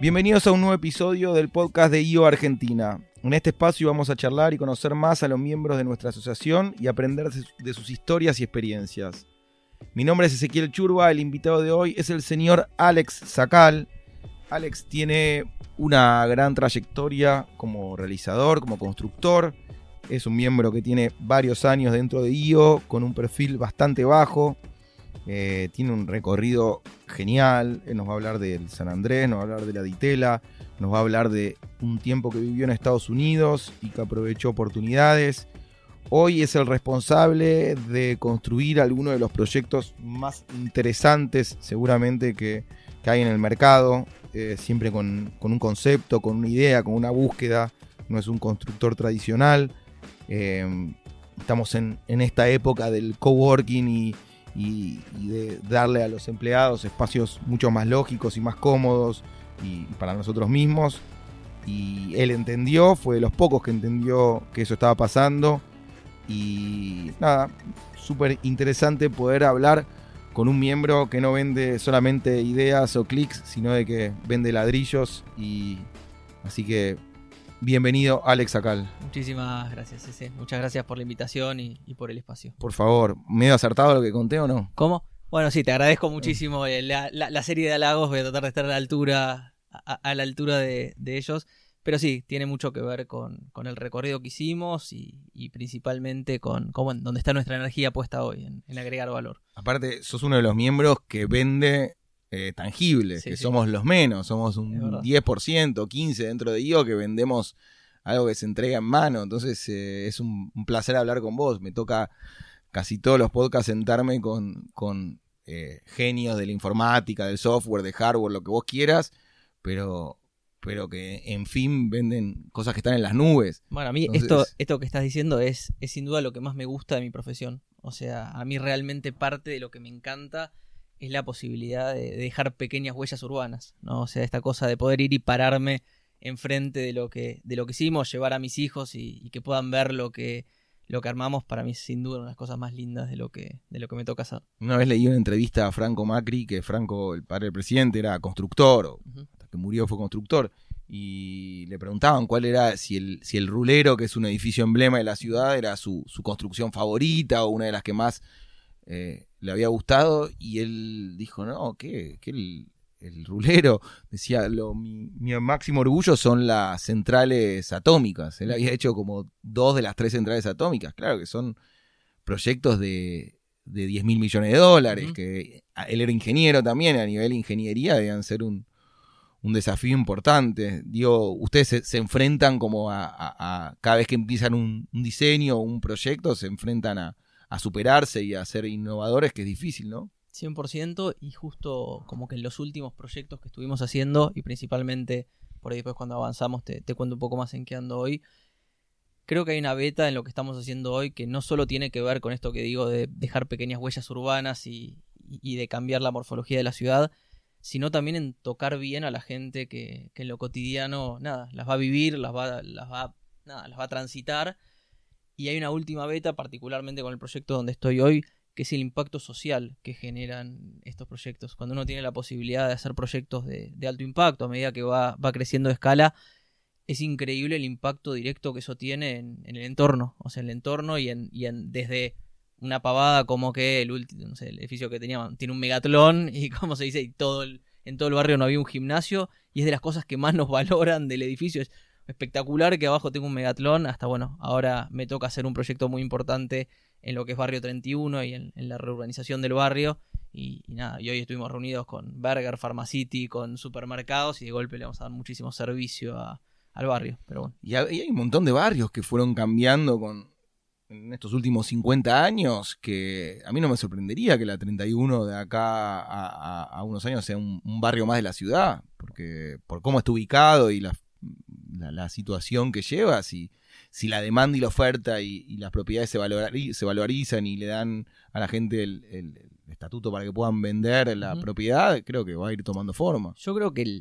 Bienvenidos a un nuevo episodio del podcast de IO Argentina. En este espacio vamos a charlar y conocer más a los miembros de nuestra asociación y aprender de sus historias y experiencias. Mi nombre es Ezequiel Churba, el invitado de hoy es el señor Alex Sacal. Alex tiene una gran trayectoria como realizador, como constructor. Es un miembro que tiene varios años dentro de IO, con un perfil bastante bajo. Eh, tiene un recorrido genial. Él nos va a hablar del San Andrés, nos va a hablar de la Ditela, nos va a hablar de un tiempo que vivió en Estados Unidos y que aprovechó oportunidades. Hoy es el responsable de construir algunos de los proyectos más interesantes seguramente que, hay en el mercado, eh, siempre con, un concepto, con una idea, con una búsqueda. No es un constructor tradicional. Eh, estamos en, en, esta época del coworking y, y, de darle a los empleados espacios mucho más lógicos y más cómodos y, para nosotros mismos. Y él entendió, fue de los pocos que entendió que eso estaba pasando. Y nada, súper interesante poder hablar con un miembro que no vende solamente ideas o clics, sino de que vende ladrillos. Y así que Bienvenido, Alex Acal. Muchísimas gracias, Ese. Muchas gracias por la invitación y, por el espacio. Por favor, ¿medio acertado lo que conté o no? ¿Cómo? Bueno, sí, te agradezco muchísimo eh, la, serie de halagos. Voy a tratar de estar a la altura, a, la altura de, ellos. Pero sí, tiene mucho que ver con, el recorrido que hicimos y, principalmente con, con dónde está nuestra energía puesta hoy, en, agregar valor. Aparte, sos uno de los miembros que vende eh, tangibles, que somos los menos, somos un 10%, 15% dentro de IO que vendemos algo que se entrega en mano. Entonces eh, es un, placer hablar con vos. Me toca casi todos los podcasts sentarme con, con eh, genios de la informática, del software, de hardware, lo que vos quieras, pero, pero que en fin venden cosas que están en las nubes. Bueno, a mí esto, esto que estás diciendo es, es sin duda lo que más me gusta de mi profesión. O sea, a mí realmente parte de lo que me encanta es la posibilidad de dejar pequeñas huellas urbanas, ¿no? O sea, esta cosa de poder ir y pararme enfrente de lo que, de lo que hicimos, llevar a mis hijos y, que puedan ver lo que, lo que armamos, para mí sin duda una de las cosas más lindas de lo que, de lo que me toca hacer. Una vez leí una entrevista a Franco Macri, que Franco, el padre del presidente, era constructor, o hasta que murió fue constructor, y le preguntaban cuál era, si el, si el rulero, que es un edificio emblema de la ciudad, era su, su construcción favorita o una de las que más eh, le había gustado y él dijo, no, ¿qué? ¿Qué el, rulero? Decía, lo, mi, máximo orgullo son las centrales atómicas. Él había hecho como dos de las tres centrales atómicas. Claro que son proyectos de, de 10 mil millones de dólares, que él era ingeniero también, a nivel ingeniería debían ser un, un desafío importante. Digo, ustedes se, enfrentan como a, cada vez que empiezan un, un diseño o un proyecto, se enfrentan a, a superarse y a ser innovadores, que es difícil, ¿no? 100% y justo como que en los últimos proyectos que estuvimos haciendo y principalmente por ahí después cuando avanzamos te, cuento un poco más en qué ando hoy. Creo que hay una beta en lo que estamos haciendo hoy que no solo tiene que ver con esto que digo de dejar pequeñas huellas urbanas y, de cambiar la morfología de la ciudad, sino también en tocar bien a la gente que, que en lo cotidiano, nada, las va a vivir, las va, las va, nada, las va a transitar y hay una última beta, particularmente con el proyecto donde estoy hoy, que es el impacto social que generan estos proyectos. Cuando uno tiene la posibilidad de hacer proyectos de, alto impacto a medida que va, creciendo de escala, es increíble el impacto directo que eso tiene en, el entorno. O sea, en el entorno y en, y en desde una pavada como que el último, el edificio que teníamos tiene un megatlón y como se dice, y todo en todo el barrio no había un gimnasio y es de las cosas que más nos valoran del edificio. Espectacular que abajo tengo un megatlón, hasta bueno, ahora me toca hacer un proyecto muy importante en lo que es Barrio 31 y en, la reurbanización del barrio. Y, nada, y hoy estuvimos reunidos con Burger, Pharmacity, con supermercados y de golpe le vamos a dar muchísimo servicio al barrio. Pero bueno. y, hay un montón de barrios que fueron cambiando con, en estos últimos 50 años que a mí no me sorprendería que la 31 de acá a, unos años sea un, un, barrio más de la ciudad, porque por cómo está ubicado y las la, situación que lleva, si, si la demanda y la oferta y, las propiedades se, se valorizan y le dan a la gente el, estatuto para que puedan vender la propiedad, creo que va a ir tomando forma. Yo creo que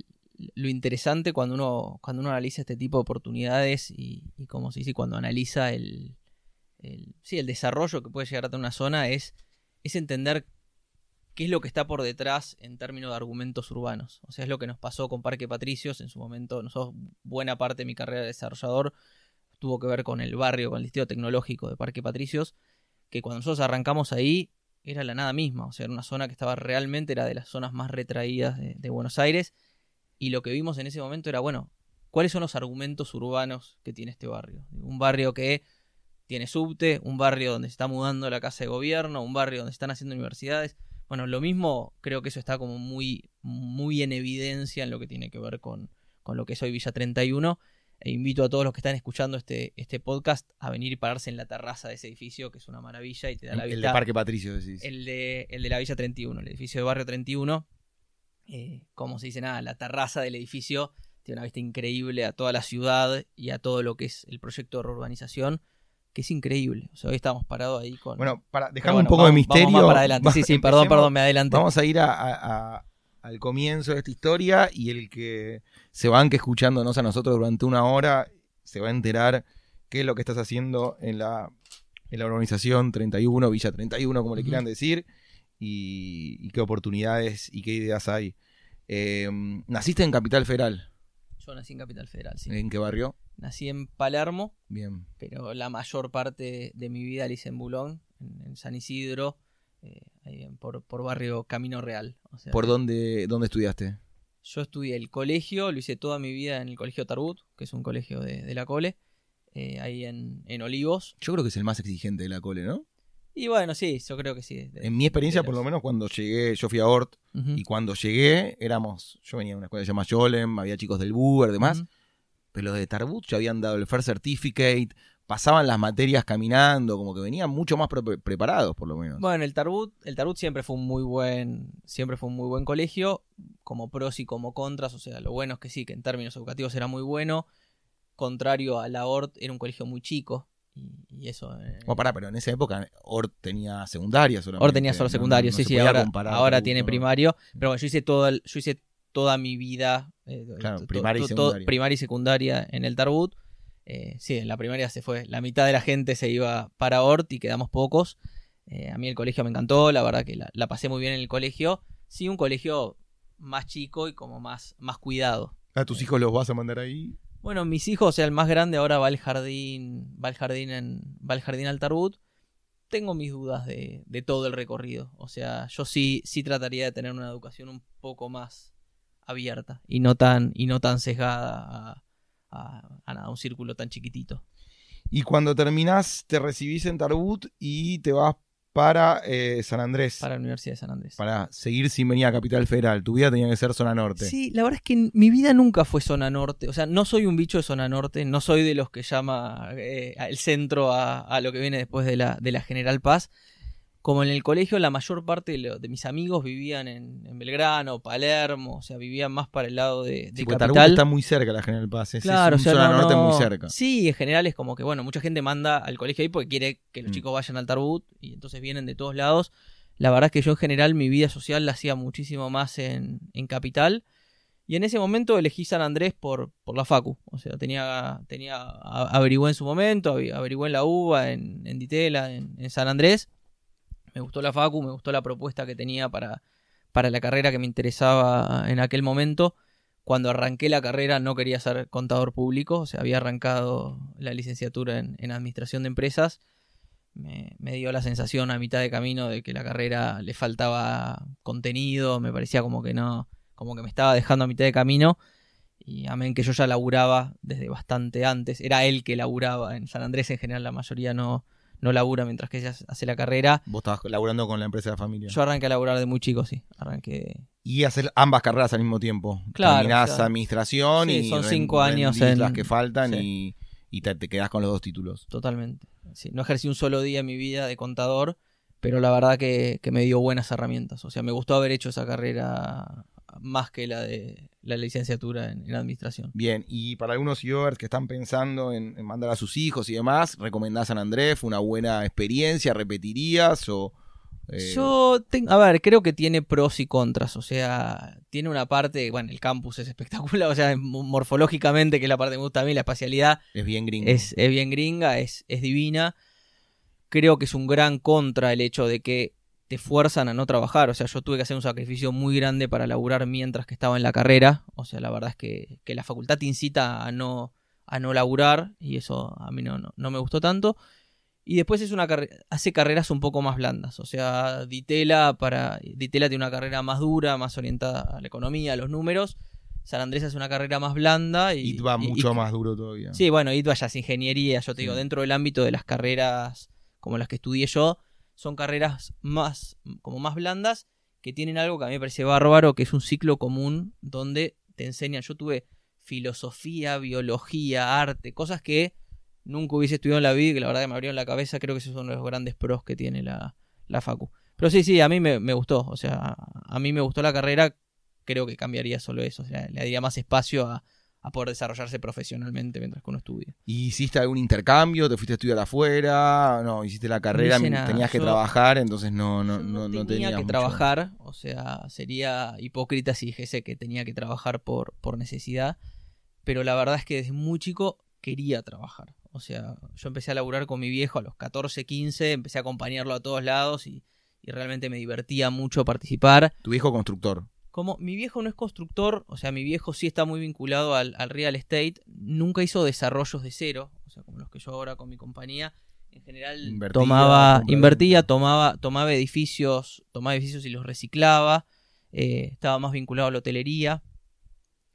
lo interesante cuando uno, cuando uno analiza este tipo de oportunidades y, como se dice, cuando analiza el, el, sí, el desarrollo que puede llegar a tener una zona es, es entender qué es lo que está por detrás en términos de argumentos urbanos. O sea, es lo que nos pasó con Parque Patricios en su momento. Nosotros, buena parte de mi carrera de desarrollador tuvo que ver con el barrio, con el distrito tecnológico de Parque Patricios, que cuando nosotros arrancamos ahí era la nada misma. O sea, era una zona que estaba realmente, era de las zonas más retraídas de, de Buenos Aires. Y lo que vimos en ese momento era, bueno, ¿cuáles son los argumentos urbanos que tiene este barrio? Un barrio que tiene subte, un barrio donde se está mudando la casa de gobierno, un barrio donde se están haciendo universidades. Bueno, lo mismo creo que eso está como muy, muy en evidencia en lo que tiene que ver con, con lo que es hoy Villa 31. E invito a todos los que están escuchando este, este podcast a venir y pararse en la terraza de ese edificio, que es una maravilla y te da la El vista. de Parque Patricio, decís. El de, el de la Villa 31, el edificio de Barrio 31. Eh, como se dice nada, la terraza del edificio tiene una vista increíble a toda la ciudad y a todo lo que es el proyecto de reurbanización, que es increíble. O sea, hoy estamos parados ahí con. Bueno, para dejar bueno, un poco vamos- de misterio. Vamos para adelante. Sí, sí, perdón, perdón, me adelanté. Vamos a ir a- a- a- al comienzo de esta historia y el que se banque escuchándonos a nosotros durante una hora se va a enterar qué es lo que estás haciendo en la, en la organización 31, Villa 31, como le quieran decir, y, y qué oportunidades y qué ideas hay. Eh, naciste en Capital Federal. Yo nací en Capital Federal, sí. ¿En qué barrio? Nací en Palermo, Bien. pero la mayor parte de mi vida la hice en Bulón, en, en San Isidro, eh, ahí en- por, por barrio Camino Real. O sea, ¿Por dónde, dónde estudiaste? Yo estudié el colegio, lo hice toda mi vida en el colegio Tarbut, que es un colegio de, de la Cole, eh, ahí en, en Olivos. Yo creo que es el más exigente de la cole, ¿no? Y bueno, sí, yo creo que sí. de- En mi experiencia, por lo menos cuando llegué, yo fui a Ort, Y cuando llegué, éramos, yo venía de una escuela que se llama Yolem, había chicos del Buber, demás, pero los de Tarbut ya habían dado el First Certificate, pasaban las materias caminando, como que venían mucho más pre- preparados, por lo menos. Bueno, el Tarbut, el Tarbut siempre fue un muy buen, siempre fue un muy buen colegio, como pros y como contras, o sea, lo bueno es que sí, que en términos educativos era muy bueno, contrario a la ORT, era un colegio muy chico, y, y eso... eh, Bueno, pará, pero en esa época Ort tenía secundaria solamente. Ahora tenía solo no- secundario, no sí, se sí, ahora, comparar ahora tiene primario. Pero bueno, yo hice, todo el- yo hice toda mi vida, eh, Claro, to- primaria y to- primaria y secundaria en el Tarbut. Eh, sí, en la primaria se fue, la mitad de la gente se iba para Ort y quedamos pocos. Eh, a mí el colegio me encantó, la verdad que la, la pasé muy bien en el colegio. Sí, un colegio más chico y como más, más cuidado. ¿A tus hijos los vas a mandar ahí? Bueno, mis hijos, o sea, el más grande ahora va al jardín, va al jardín en, va al jardín al Tarbut. Tengo mis dudas de, de todo el recorrido. O sea, yo sí, sí trataría de tener una educación un poco más abierta y no tan, y no tan sesgada a nada, un círculo tan chiquitito. Y cuando terminás, te recibís en Tarbut y te vas para eh, San Andrés. Para la Universidad de San Andrés. para seguir sin venir a Capital Federal. Tu vida tenía que ser zona norte. Sí, la verdad es que mi vida nunca fue zona norte. O sea, no soy un bicho de zona norte, no soy de los que llama eh, el centro a, a lo que viene después de la, de la General Paz. Como en el colegio, la mayor parte de, lo- de mis amigos vivían en, en Belgrano, Palermo, o sea, vivían más para el lado de, de Sí, Capital. está muy cerca la General Paz. Es, Claro, es o sea, un zona no, norte no- muy cerca. Sí, en general es como que, bueno, mucha gente manda al colegio ahí porque quiere que los Mm. chicos vayan al Tarbut y entonces vienen de todos lados. La verdad es que yo en general mi vida social la hacía muchísimo más en, en Capital. Y en ese momento elegí San Andrés por, por la Facu. O sea, tenía, tenía averigué en su momento, averigué en la UBA, en, en Ditela, en, en San Andrés. Me gustó la Facu, me gustó la propuesta que tenía para, para la carrera que me interesaba en aquel momento cuando arranqué la carrera no quería ser contador público, o sea, había arrancado la licenciatura en, en administración de empresas. Me, me dio la sensación a mitad de camino de que la carrera le faltaba contenido, me parecía como que no, como que me estaba dejando a mitad de camino. Y amén que yo ya laburaba desde bastante antes. Era él que laburaba. En San Andrés en general la mayoría no, no labura mientras que ella hace la carrera. Vos estabas laburando con la empresa de la familia. Yo arranqué a laburar de muy chico, sí. Arranqué y hacer ambas carreras al mismo tiempo. Claro, Terminás administración sí, y son cinco años en- las que faltan sí. y, y te, te quedás con los dos títulos. Totalmente. Sí, no ejercí un solo día en mi vida de contador, pero la verdad que, que me dio buenas herramientas. O sea, me gustó haber hecho esa carrera más que la de la licenciatura en, en administración. Bien, y para algunos viewers que están pensando en, en mandar a sus hijos y demás, ¿recomendás San Andrés? ¿Fue una buena experiencia? ¿Repetirías? O, eh, Yo, tengo, a ver, creo que tiene pros y contras. O sea, tiene una parte, bueno, el campus es espectacular, o sea, mo- morfológicamente, que es la parte que me gusta a mí, la espacialidad, Es bien gringo. es, es bien gringa, es, es divina. Creo que es un gran contra el hecho de que te fuerzan a no trabajar. O sea, yo tuve que hacer un sacrificio muy grande para laburar mientras que estaba en la carrera. O sea, la verdad es que, que la facultad te incita a no, a no laburar y eso a mí no, no, me gustó tanto. Y después es una hace carreras un poco más blandas. O sea, Ditela, para, Ditela tiene una carrera más dura, más orientada a la economía, a los números. San Andrés es una carrera más blanda. Y, va mucho más duro todavía. Sí, bueno, ITVA ya es ingeniería, yo te digo, dentro del ámbito de las carreras como las que estudié yo, son carreras más, como más blandas, que tienen algo que a mí me parece bárbaro, que es un ciclo común donde te enseñan, yo tuve filosofía, biología, arte, cosas que nunca hubiese estudiado en la vida, que la verdad me abrieron la cabeza, creo que esos son los grandes pros que tiene la, la Facu. Pero sí, sí, a mí me, me, gustó, o sea, a mí me gustó la carrera, creo que cambiaría solo eso, o sea, le daría más espacio a, poder desarrollarse profesionalmente mientras que uno estudia. ¿Y hiciste algún intercambio? ¿Te fuiste a estudiar afuera? No, hiciste la carrera, tenías que trabajar, entonces no, no, no, no, tenía que trabajar, o sea, sería hipócrita si dijese que tenía que trabajar por, por necesidad, pero la verdad es que desde muy chico quería trabajar. O sea, yo empecé a laburar con mi viejo a los 14, 15, empecé a acompañarlo a todos lados y, y realmente me divertía mucho participar. ¿Tu viejo constructor? Como mi viejo no es constructor, o sea, mi viejo sí está muy vinculado al, real estate, nunca hizo desarrollos de cero, o sea, como los que yo ahora con mi compañía, en general tomaba, invertía, tomaba, tomaba edificios, tomaba edificios y los reciclaba, eh, estaba más vinculado a la hotelería,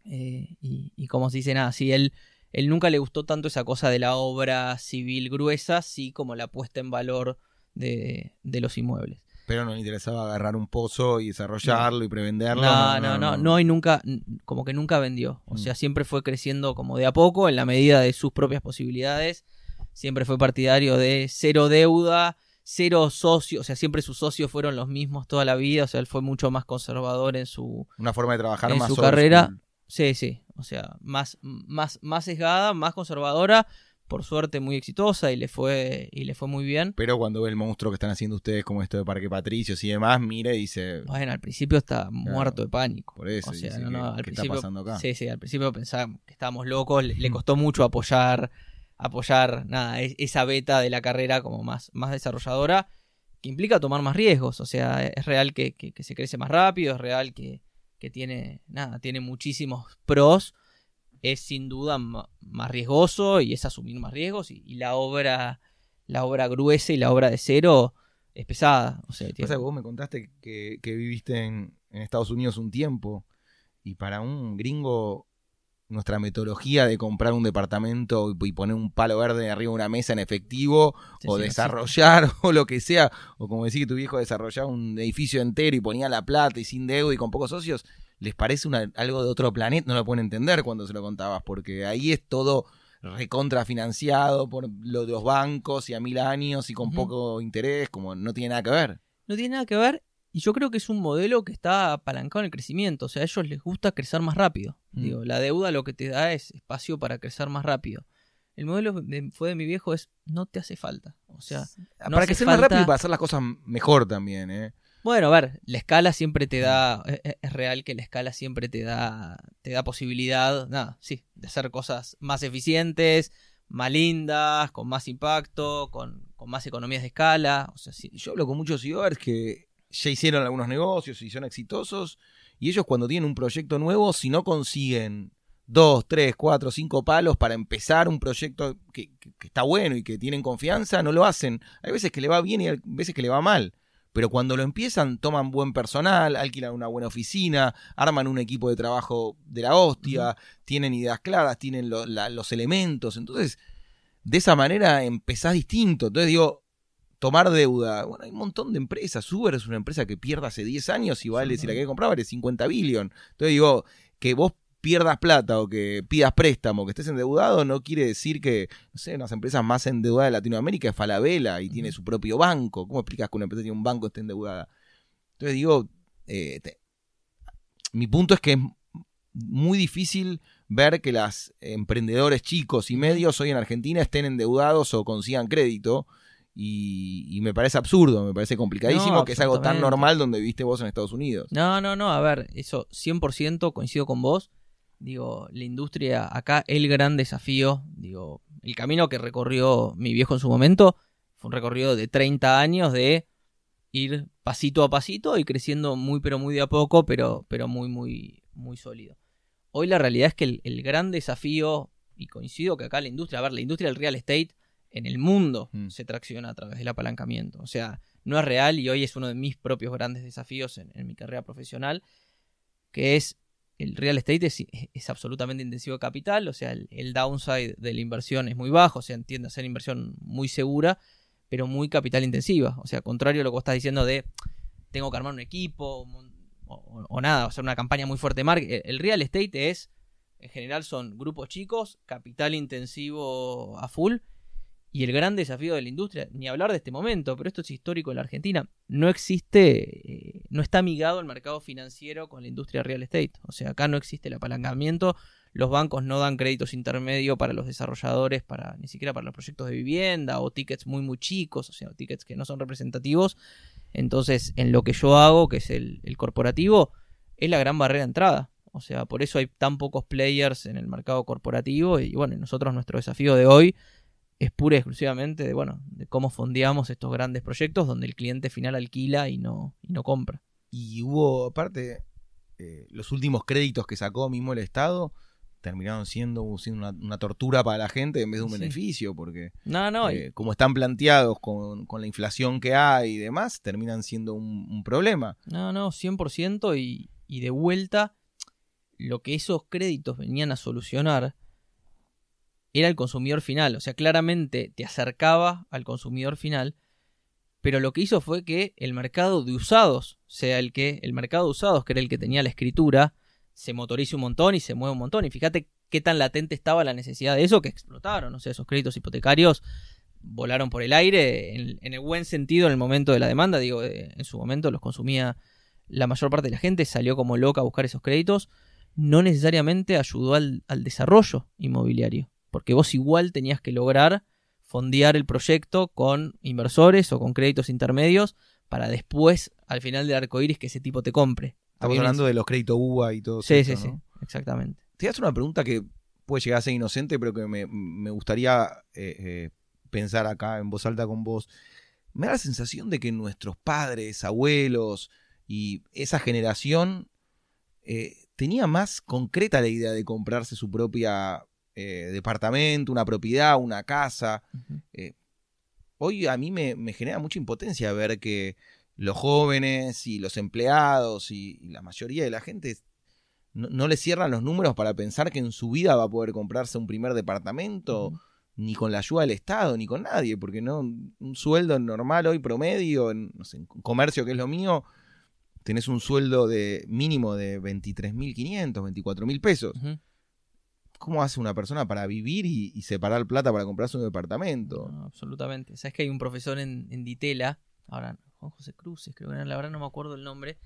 eh, y, como se dice, nada, sí, él, él nunca le gustó tanto esa cosa de la obra civil gruesa, sí como la puesta en valor de los inmuebles. Pero no le interesaba agarrar un pozo y desarrollarlo y prevenderlo. No no, no, no, y nunca, como que nunca vendió. O mm. sea, siempre fue creciendo como de a poco, en la medida de sus propias posibilidades. Siempre fue partidario de cero deuda, cero socios, o sea, siempre sus socios fueron los mismos toda la vida. O sea, él fue mucho más conservador en su. Una forma de trabajar en su carrera. Sí, sí. O sea, más, más, más sesgada, más conservadora por suerte muy exitosa y le fue y le fue muy bien. Pero cuando ve el monstruo que están haciendo ustedes como esto de Parque Patricios y demás, mira y dice, bueno, al principio está muerto de pánico. Por eso, ¿qué, está pasando acá? Sí, sí, al principio pensaba que estábamos locos, le, mm. costó mucho apoyar apoyar nada, esa beta de la carrera como más más desarrolladora que implica tomar más riesgos, o sea, es real que, que, se crece más rápido, es real que, que tiene nada, tiene muchísimos pros es sin duda más riesgoso y es asumir más riesgos y, la obra la obra gruesa y la obra de cero es pesada. O sea, vos me contaste que, viviste en, Estados Unidos un tiempo y para un gringo nuestra metodología de comprar un departamento y, poner un palo verde arriba de una mesa en efectivo o desarrollar o lo que sea, o como decir que tu viejo desarrollaba un edificio entero y ponía la plata y sin deuda y con pocos socios, les parece algo de otro planeta, no lo pueden entender cuando se lo contabas, porque ahí es todo recontrafinanciado por lo de los bancos y a mil años y con poco interés, como no tiene nada que ver. No tiene nada que ver y yo creo que es un modelo que está apalancado en el crecimiento, o sea, a ellos les gusta crecer más rápido. Mm. Digo, la deuda lo que te da es espacio para crecer más rápido. El modelo fue de mi viejo es no te hace falta, o sea, para crecer más rápido y para hacer las cosas mejor también, ¿eh? Bueno, a ver, la escala siempre te da, e, e, es, real que la escala siempre te da, te da posibilidad, nada, sí, de hacer cosas más eficientes, más lindas, con más impacto, con, más economías de escala. O sea, sí. Yo hablo con muchos ciudadanos que ya hicieron algunos negocios y son exitosos, y ellos cuando tienen un proyecto nuevo, si no consiguen dos, tres, cuatro, cinco palos para empezar un proyecto que, que, está bueno y que tienen confianza, no lo hacen. Hay veces que le va bien y hay veces que le va mal pero cuando lo empiezan toman buen personal, alquilan una buena oficina, arman un equipo de trabajo de la hostia, tienen ideas claras, tienen los elementos, entonces de esa manera empezás distinto. Entonces digo, tomar deuda, bueno, hay un montón de empresas, Uber es una empresa que pierde hace 10 años y vale, si la querés comprar, vale 50 billion. Entonces digo, que vos pierdas plata o que pidas préstamo, que estés endeudado, no quiere decir que, no sé, unas empresas más endeudadas de Latinoamérica es Falabella y tiene su propio banco. ¿Cómo explicas que una empresa tiene un banco esté endeudada? Entonces digo, eh, mi punto es que es muy difícil ver que los emprendedores chicos y medios hoy en Argentina estén endeudados o consigan crédito. Y, me parece absurdo, me parece complicadísimo que es algo tan normal donde viviste vos en Estados Unidos. No, no, no, a ver, eso 100% coincido con vos. Digo, la industria acá, el gran desafío, digo, el camino que recorrió mi viejo en su momento fue un recorrido de 30 años de ir pasito a pasito y creciendo muy pero muy de a poco, pero, pero muy, muy, muy sólido. Hoy la realidad es que el, el gran desafío, y coincido que acá la industria, a ver, la industria del real estate en el mundo Mm. se tracciona a través del apalancamiento. O sea, no es real y hoy es uno de mis propios grandes desafíos en, en mi carrera profesional, que es el real estate es, absolutamente intensivo de capital, o sea, el, downside de la inversión es muy bajo, o sea, entiende ser inversión muy segura, pero muy capital intensiva. O sea, contrario a lo que vos estás diciendo de tengo que armar un equipo o, o- o nada, hacer una campaña muy fuerte de marketing. El, el real estate es, en general, son grupos chicos, capital intensivo a full. Y el gran desafío de la industria, ni hablar de este momento, pero esto es histórico en la Argentina, no existe, eh, no está amigado el mercado financiero con la industria real estate. O sea, acá no existe el apalancamiento, los bancos no dan créditos intermedios para los desarrolladores, para ni siquiera para los proyectos de vivienda o tickets muy muy chicos, o sea, tickets que no son representativos. Entonces, en lo que yo hago, que es el, el corporativo, es la gran barrera de entrada. O sea, por eso hay tan pocos players en el mercado corporativo y bueno, nosotros nuestro desafío de hoy es pura y exclusivamente de, bueno, de cómo fondeamos estos grandes proyectos donde el cliente final alquila y no, y no compra. Y hubo, aparte, eh, los últimos créditos que sacó mismo el Estado terminaron siendo, siendo una, una tortura para la gente en vez de un Sí. beneficio, porque No, no, y- eh, como están planteados con, con la inflación que hay y demás, terminan siendo un, un problema. No, no, 100% y, y de vuelta lo que esos créditos venían a solucionar era el consumidor final. O sea, claramente te acercaba al consumidor final, pero lo que hizo fue que el mercado de usados sea el que, el mercado de usados, que era el que tenía la escritura, se motorice un montón y se mueve un montón. Y fíjate qué tan latente estaba la necesidad de eso que explotaron. O sea, esos créditos hipotecarios volaron por el aire en, el buen sentido en el momento de la demanda. Digo, eh, en su momento los consumía la mayor parte de la gente, salió como loca a buscar esos créditos. No necesariamente ayudó al desarrollo inmobiliario, porque vos igual tenías que lograr fondear el proyecto con inversores o con créditos intermedios para después, al final del arco iris, que ese tipo te compre. Estamos hablando de los créditos UBA y todo Sí, eso. sí, sí, ¿no? exactamente. Te hace una pregunta que puede llegar a ser inocente, pero que me, me gustaría eh, eh, pensar acá en voz alta con vos. Me da la sensación de que nuestros padres, abuelos y esa generación eh, tenía más concreta la idea de comprarse su propia eh, departamento, una propiedad, una casa. Ujú. Hoy a mí me, me genera mucha impotencia ver que los jóvenes y los empleados y, y la mayoría de la gente no, no le cierran los números para pensar que en su vida va a poder comprarse un primer departamento, ni con la ayuda del Estado, ni con nadie, porque no un sueldo normal hoy promedio, en, no sé, en comercio que es lo mío, tenés un sueldo de mínimo de 23.500, 24.000 pesos. Ujú. ¿Cómo hace una persona para vivir y, y separar plata para comprarse un departamento? No, absolutamente. Sabes que hay un profesor en, en Ditela, ahora Juan José Cruces, creo que era, la verdad no me acuerdo el nombre,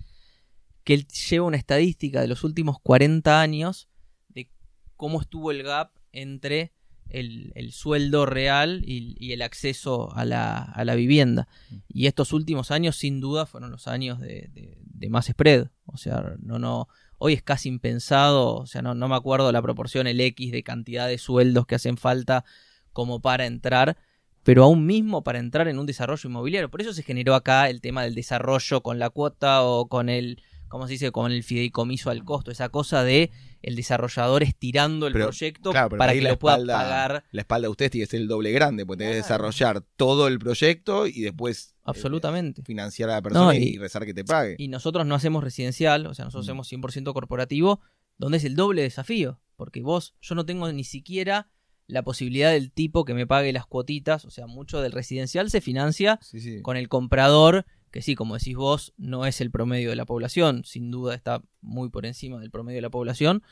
que él lleva una estadística de los últimos 40 años de cómo estuvo el gap entre el, el sueldo real y, y el acceso a la, a la vivienda. Y estos últimos años, sin duda, fueron los años de, de- de más spread. O sea, no, no, hoy es casi impensado, o sea, no, me acuerdo la proporción, el X de cantidad de sueldos que hacen falta como para entrar, pero aún mismo para entrar en un desarrollo inmobiliario. Por eso se generó acá el tema del desarrollo con la cuota o con el, ¿cómo se dice? Con el fideicomiso al costo, esa cosa de el desarrollador estirando el Pero, proyecto claro, para que la lo pueda espalda- pagar. La espalda de ustedes tiene que ser el doble grande, porque tenés que desarrollar todo el proyecto y después eh, Absolutamente. financiar a la persona No, y, y- rezar que te pague. Y nosotros no hacemos residencial, o sea, nosotros Mm. hacemos 100% corporativo, donde es el doble desafío. Porque vos, yo no tengo ni siquiera la posibilidad del tipo que me pague las cuotitas, o sea, mucho del residencial se financia Sí, sí. con el comprador, que sí, como decís vos, no es el promedio de la población, sin duda está muy por encima del promedio de la población,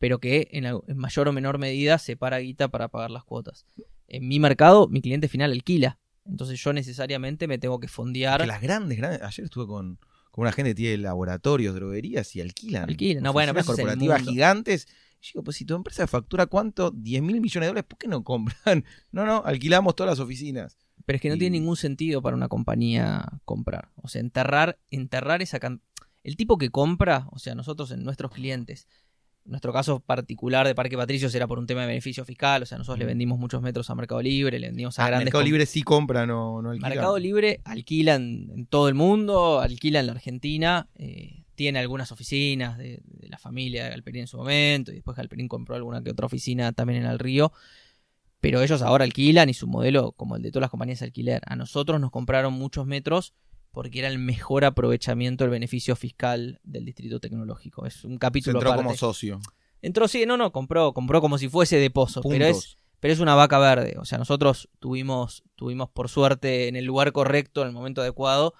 pero que en, en mayor o menor medida separa guita para pagar las cuotas. En mi mercado, mi cliente final alquila, entonces yo necesariamente me tengo que fondear. Que las grandes, grandes. Ayer estuve con, con una gente que tiene laboratorios, droguerías y alquilan. Alquilan, no, bueno, pero corporativas gigantes. Y digo, pues si tu empresa factura cuánto, 10 mil millones de dólares, ¿por qué no compran? No, no, alquilamos todas las oficinas. Pero es que no Y- tiene ningún sentido para una compañía comprar. O sea, enterrar, enterrar esa can- El tipo que compra, o sea, nosotros en nuestros clientes, nuestro caso particular de Parque Patricios era por un tema de beneficio fiscal, o sea, nosotros le vendimos muchos metros a Mercado Libre, le vendimos a Ah, grandes... Mercado Libre sí compra, no, no alquila. Mercado Libre alquila en, en todo el mundo, alquila en la Argentina, eh, tiene algunas oficinas de, de la familia de Galperín en su momento, y después Galperín compró alguna que otra oficina también en el río, pero ellos ahora alquilan y su modelo, como el de todas las compañías de alquiler, a nosotros nos compraron muchos metros porque era el mejor aprovechamiento del beneficio fiscal del distrito tecnológico. Es un Se capítulo entró aparte. como socio. Entró, sí, no, no, compró, compró como si fuese de pozo, pero es, pero es una vaca verde. O sea, nosotros tuvimos, tuvimos por suerte en el lugar correcto, en el momento adecuado,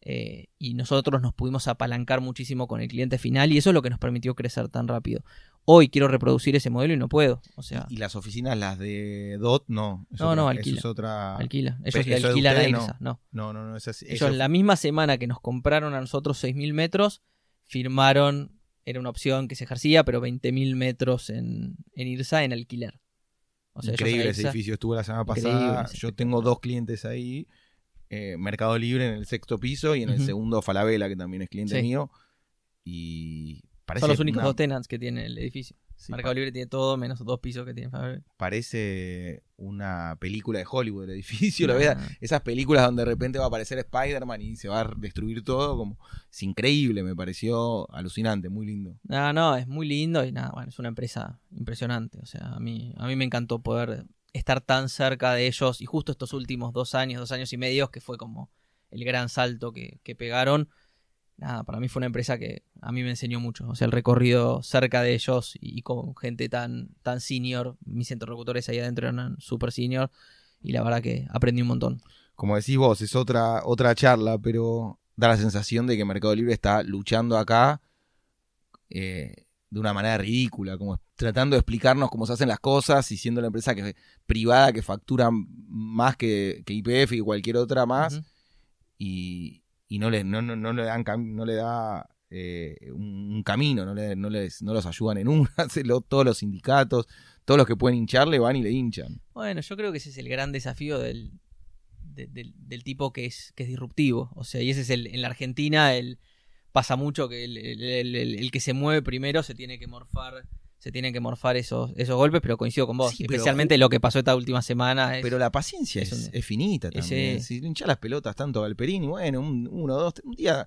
eh, y nosotros nos pudimos apalancar muchísimo con el cliente final, y eso es lo que nos permitió crecer tan rápido. Hoy quiero reproducir ese modelo y no puedo. O sea, Y las oficinas, las de DOT, no. No, otra- no, eso alquila. es otra. alquila. Ellos eso alquilan a IRSA, no. No, no, no, es así. Ellos Eso- la misma semana que nos compraron a nosotros 6.000 metros, firmaron, era una opción que se ejercía, pero 20.000 metros en, en IRSA en alquiler. O sea, ellos Increíble ese edificio, estuve la semana pasada. Yo tengo dos clientes ahí. eh, Mercado Libre en el sexto piso y en el segundo Falabella, que también es cliente Sí. mío. Y parece Son los únicos una- dos tenants que tiene el edificio. sí, Mercado Libre tiene todo, menos dos pisos que tiene Faber. parece una película de Hollywood el edificio. la verdad, esas películas donde de repente va a aparecer Spider-Man y se va a destruir todo. Como, es increíble, me pareció alucinante, muy lindo. No, no, es muy lindo y nada, bueno, es una empresa impresionante. O sea, a mí, a mí me encantó poder estar tan cerca de ellos y justo estos últimos dos años, dos años y medio, que fue como el gran salto que, que pegaron. Nada, para mí fue una empresa que a mí me enseñó mucho. O sea, el recorrido cerca de ellos y, y con gente tan, tan senior. Mis interlocutores ahí adentro eran super senior y la verdad que aprendí un montón. Como decís vos, es otra, otra charla, pero da la sensación de que Mercado Libre está luchando acá eh, de una manera ridícula, como tratando de explicarnos cómo se hacen las cosas y siendo la empresa que, privada que factura más que, que IPF y cualquier otra más y, y no, le, no, no, no le dan no le da eh, un, camino, no, le, no, les, no los ayudan en una, todos los sindicatos, todos los que pueden hincharle van y le hinchan. Bueno, yo creo que ese es el gran desafío del, de- del, tipo que es, que es disruptivo. O sea, y ese es el, en la Argentina el, pasa mucho que el- el- el que se mueve primero se tiene que morfar, se tienen que morfar esos, esos golpes, pero coincido con vos. Sí, pero- Especialmente lo que pasó esta última semana. es- Pero la paciencia es es, un- es finita también. Si hinchas las pelotas tanto a Galperini, bueno, un, uno, dos, tres- un día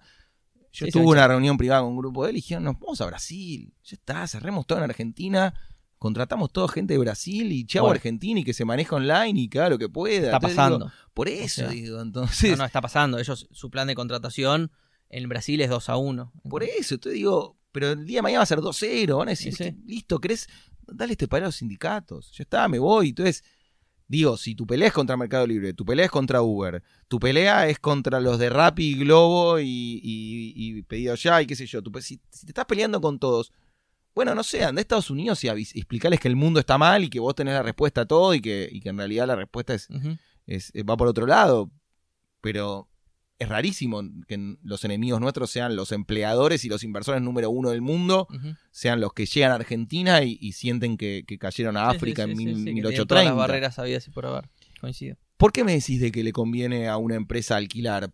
yo Sí, tuve una hincha. reunión privada con un grupo de él y dijeron, nos vamos a Brasil, ya está, cerremos todo en Argentina, contratamos toda gente de Brasil y chavo Bueno. Argentina y que se maneje online y que haga lo que pueda. está Entonces, pasando. digo, por eso sea, digo, entonces, No, no, está pasando. Ellos, su plan de contratación en Brasil es 2 a 1. por eso, te digo, pero el día de mañana va a ser 2-0, van a decir, Sí, sí. listo, ¿crees? Dale este paro a los sindicatos, ya está, me voy. Entonces, digo, si tu pelea es contra Mercado Libre, tu pelea es contra Uber, tu pelea es contra los de Rappi, Globo y, y, y Pedido Ya y qué sé yo, tu si, si te estás peleando con todos, bueno, no sé, anda a Estados Unidos y avis- explicarles que el mundo está mal y que vos tenés la respuesta a todo y que, en realidad la respuesta es- va por otro lado. Pero es rarísimo que los enemigos nuestros sean los empleadores y los inversores número uno del mundo, sean los que llegan a Argentina y, y sienten que, que cayeron a sí, África sí, en sí, mil- sí, que tienen 1830. Todas las barreras habidas y por haber. Coincido. ¿Por qué me decís de que le conviene a una empresa alquilar?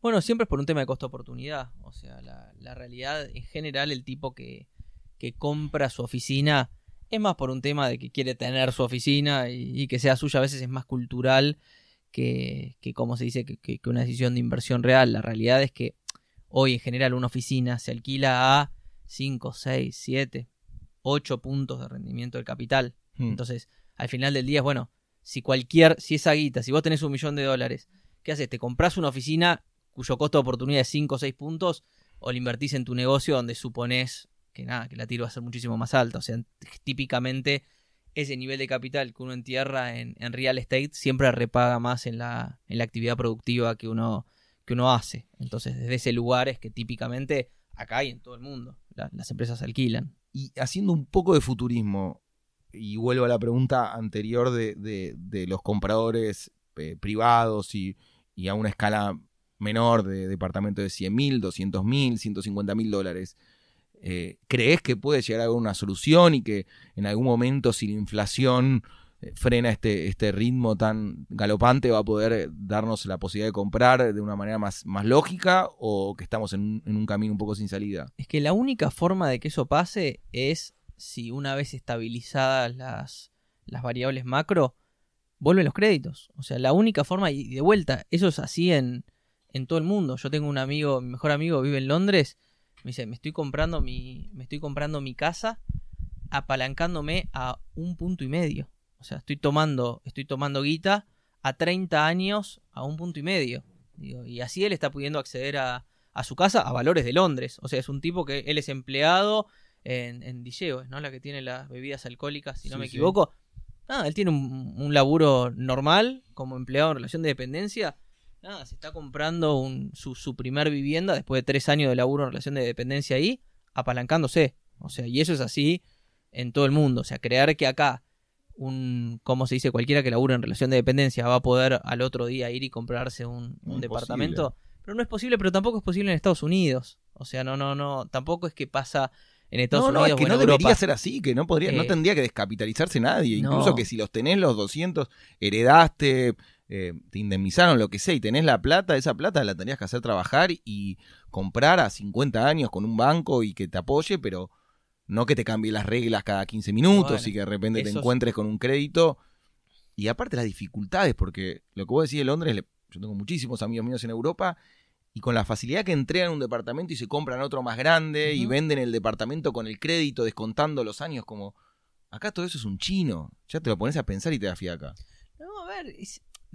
Bueno, siempre es por un tema de costo-oportunidad. O sea, la, la realidad en general, el tipo que, que compra su oficina es más por un tema de que quiere tener su oficina y, y que sea suya. A veces es más cultural que, que como se dice, que, que- que una decisión de inversión real. La realidad es que hoy en general una oficina se alquila a 5, 6, 7, 8 puntos de rendimiento del capital. Hmm. Entonces, al final del día es bueno, si cualquier, si esa guita, si vos tenés un millón de dólares, ¿qué haces? ¿Te compras una oficina cuyo costo de oportunidad es 5 o 6 puntos o la invertís en tu negocio donde suponés que nada, que la tiro va a ser muchísimo más alta? O sea, típicamente ese nivel de capital que uno entierra en, en real estate siempre repaga más en la, en la actividad productiva que uno, que uno hace. Entonces, desde ese lugar es que típicamente acá y en todo el mundo la- las empresas alquilan. Y haciendo un poco de futurismo, y vuelvo a la pregunta anterior de, de- de los compradores eh, privados y, y a una escala menor de departamento de 100 mil, 200 mil, 150 mil dólares. Eh, ¿Crees que puede llegar a haber una solución y que en algún momento, si la inflación eh, frena este, este ritmo tan galopante, va a poder darnos la posibilidad de comprar de una manera más, más lógica o que estamos en un, en un camino un poco sin salida? Es que la única forma de que eso pase es si una vez estabilizadas las, las variables macro, vuelven los créditos. O sea, la única forma, y de vuelta, eso es así en, en todo el mundo. Yo tengo un amigo, mi mejor amigo vive en Londres, me dice, me estoy comprando mi, me estoy comprando mi casa apalancándome a un punto y medio. O sea, estoy tomando, estoy tomando guita a 30 años a un punto y medio. y así él está pudiendo acceder a, a, su casa a valores de Londres. O sea, es un tipo que él es empleado en, en ¿no? La que tiene las bebidas alcohólicas, si no me equivoco. Nada, él tiene un, un, laburo normal como empleado en relación de dependencia. Nada, se está comprando un, su, su primer vivienda después de tres años de laburo en relación de dependencia ahí, apalancándose. O sea, y eso es así en todo el mundo. O sea, crear que acá un, como se dice, cualquiera que labura en relación de dependencia va a poder al otro día ir y comprarse un, departamento. Pero no es posible, pero tampoco es posible en Estados Unidos. O sea, no, no, no, tampoco es que pasa en Estados Unidos. No, es que no debería ser así, que no podría, no eh, tendría que descapitalizarse nadie. Incluso que si los tenés los 200, heredaste, eh, te indemnizaron, lo que sea, y tenés la plata, esa plata la tendrías que hacer trabajar y comprar a 50 años con un banco y que te apoye, pero no que te cambie las reglas cada 15 minutos y que de repente te encuentres con un crédito. Y aparte las dificultades, porque lo que vos decís de Londres, yo tengo muchísimos amigos míos en Europa y con la facilidad que entregan un departamento y se compran otro más grande y venden el departamento con el crédito descontando los años como acá todo eso es un chino. Ya te lo pones a pensar y te da fiaca. No a ver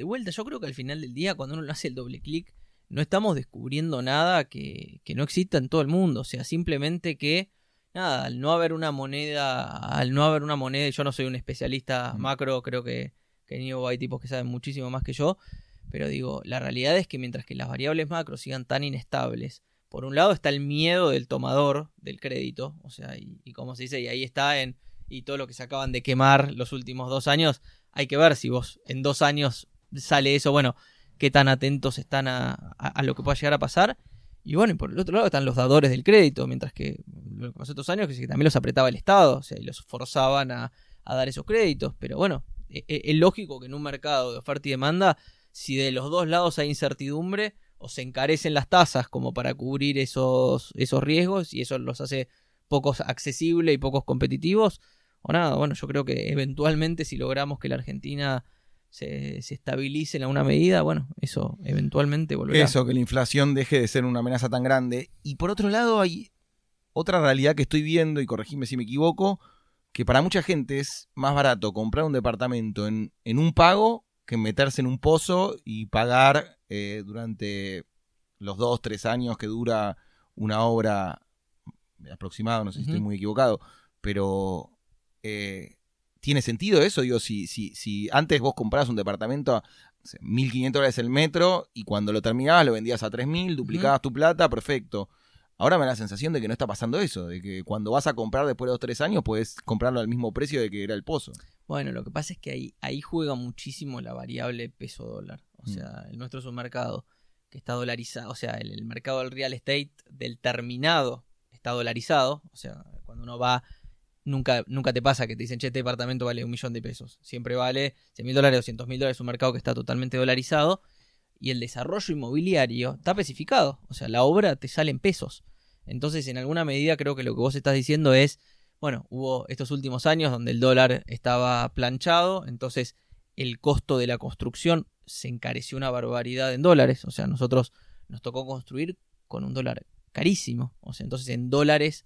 de vuelta. Yo creo que al final del día cuando uno hace el doble clic no estamos descubriendo nada que, que no exista en todo el mundo. O sea simplemente que nada al no haber una moneda al no haber una moneda yo no soy un especialista macro creo que que en hay tipos que saben muchísimo más que yo pero digo, la realidad es que mientras que las variables macro sigan tan inestables, por un lado está el miedo del tomador del crédito, o sea, y, como se dice, y ahí está en, y todo lo que se acaban de quemar los últimos dos años, hay que ver si vos en dos años sale eso, bueno, qué tan atentos están a, a, lo que pueda llegar a pasar. Y bueno, y por el otro lado están los dadores del crédito, mientras que lo que estos años, que también los apretaba el Estado, o sea, y los forzaban a, a dar esos créditos. Pero bueno, e, e, es lógico que en un mercado de oferta y demanda si de los dos lados hay incertidumbre o se encarecen las tasas como para cubrir esos, esos riesgos y eso los hace pocos accesibles y pocos competitivos, o nada, bueno, yo creo que eventualmente si logramos que la Argentina se, se estabilice en alguna medida, bueno, eso eventualmente volverá. Eso, que la inflación deje de ser una amenaza tan grande. Y por otro lado hay otra realidad que estoy viendo, y corregime si me equivoco, que para mucha gente es más barato comprar un departamento en, en un pago que meterse en un pozo y pagar eh, durante los dos, tres años que dura una obra aproximada, no sé si estoy muy equivocado, pero eh, ¿tiene sentido eso? Digo, si, si, si antes vos comprabas un departamento a 1.500 dólares el metro y cuando lo terminabas lo vendías a 3.000, duplicabas tu plata, perfecto. Ahora me da la sensación de que no está pasando eso, de que cuando vas a comprar después de dos tres años puedes comprarlo al mismo precio de que era el pozo. Bueno, lo que pasa es que ahí, ahí juega muchísimo la variable peso dólar. O mm. sea, el nuestro es un mercado que está dolarizado. O sea, el, mercado del real estate del terminado está dolarizado. O sea, cuando uno va, nunca, nunca te pasa que te dicen, che, este departamento vale un millón de pesos. Siempre vale 100 mil dólares, 200 mil dólares. Es un mercado que está totalmente dolarizado. Y el desarrollo inmobiliario está especificado. O sea, la obra te sale en pesos. Entonces, en alguna medida, creo que lo que vos estás diciendo es bueno, hubo estos últimos años donde el dólar estaba planchado, entonces el costo de la construcción se encareció una barbaridad en dólares, o sea, nosotros nos tocó construir con un dólar carísimo, o sea, entonces en dólares,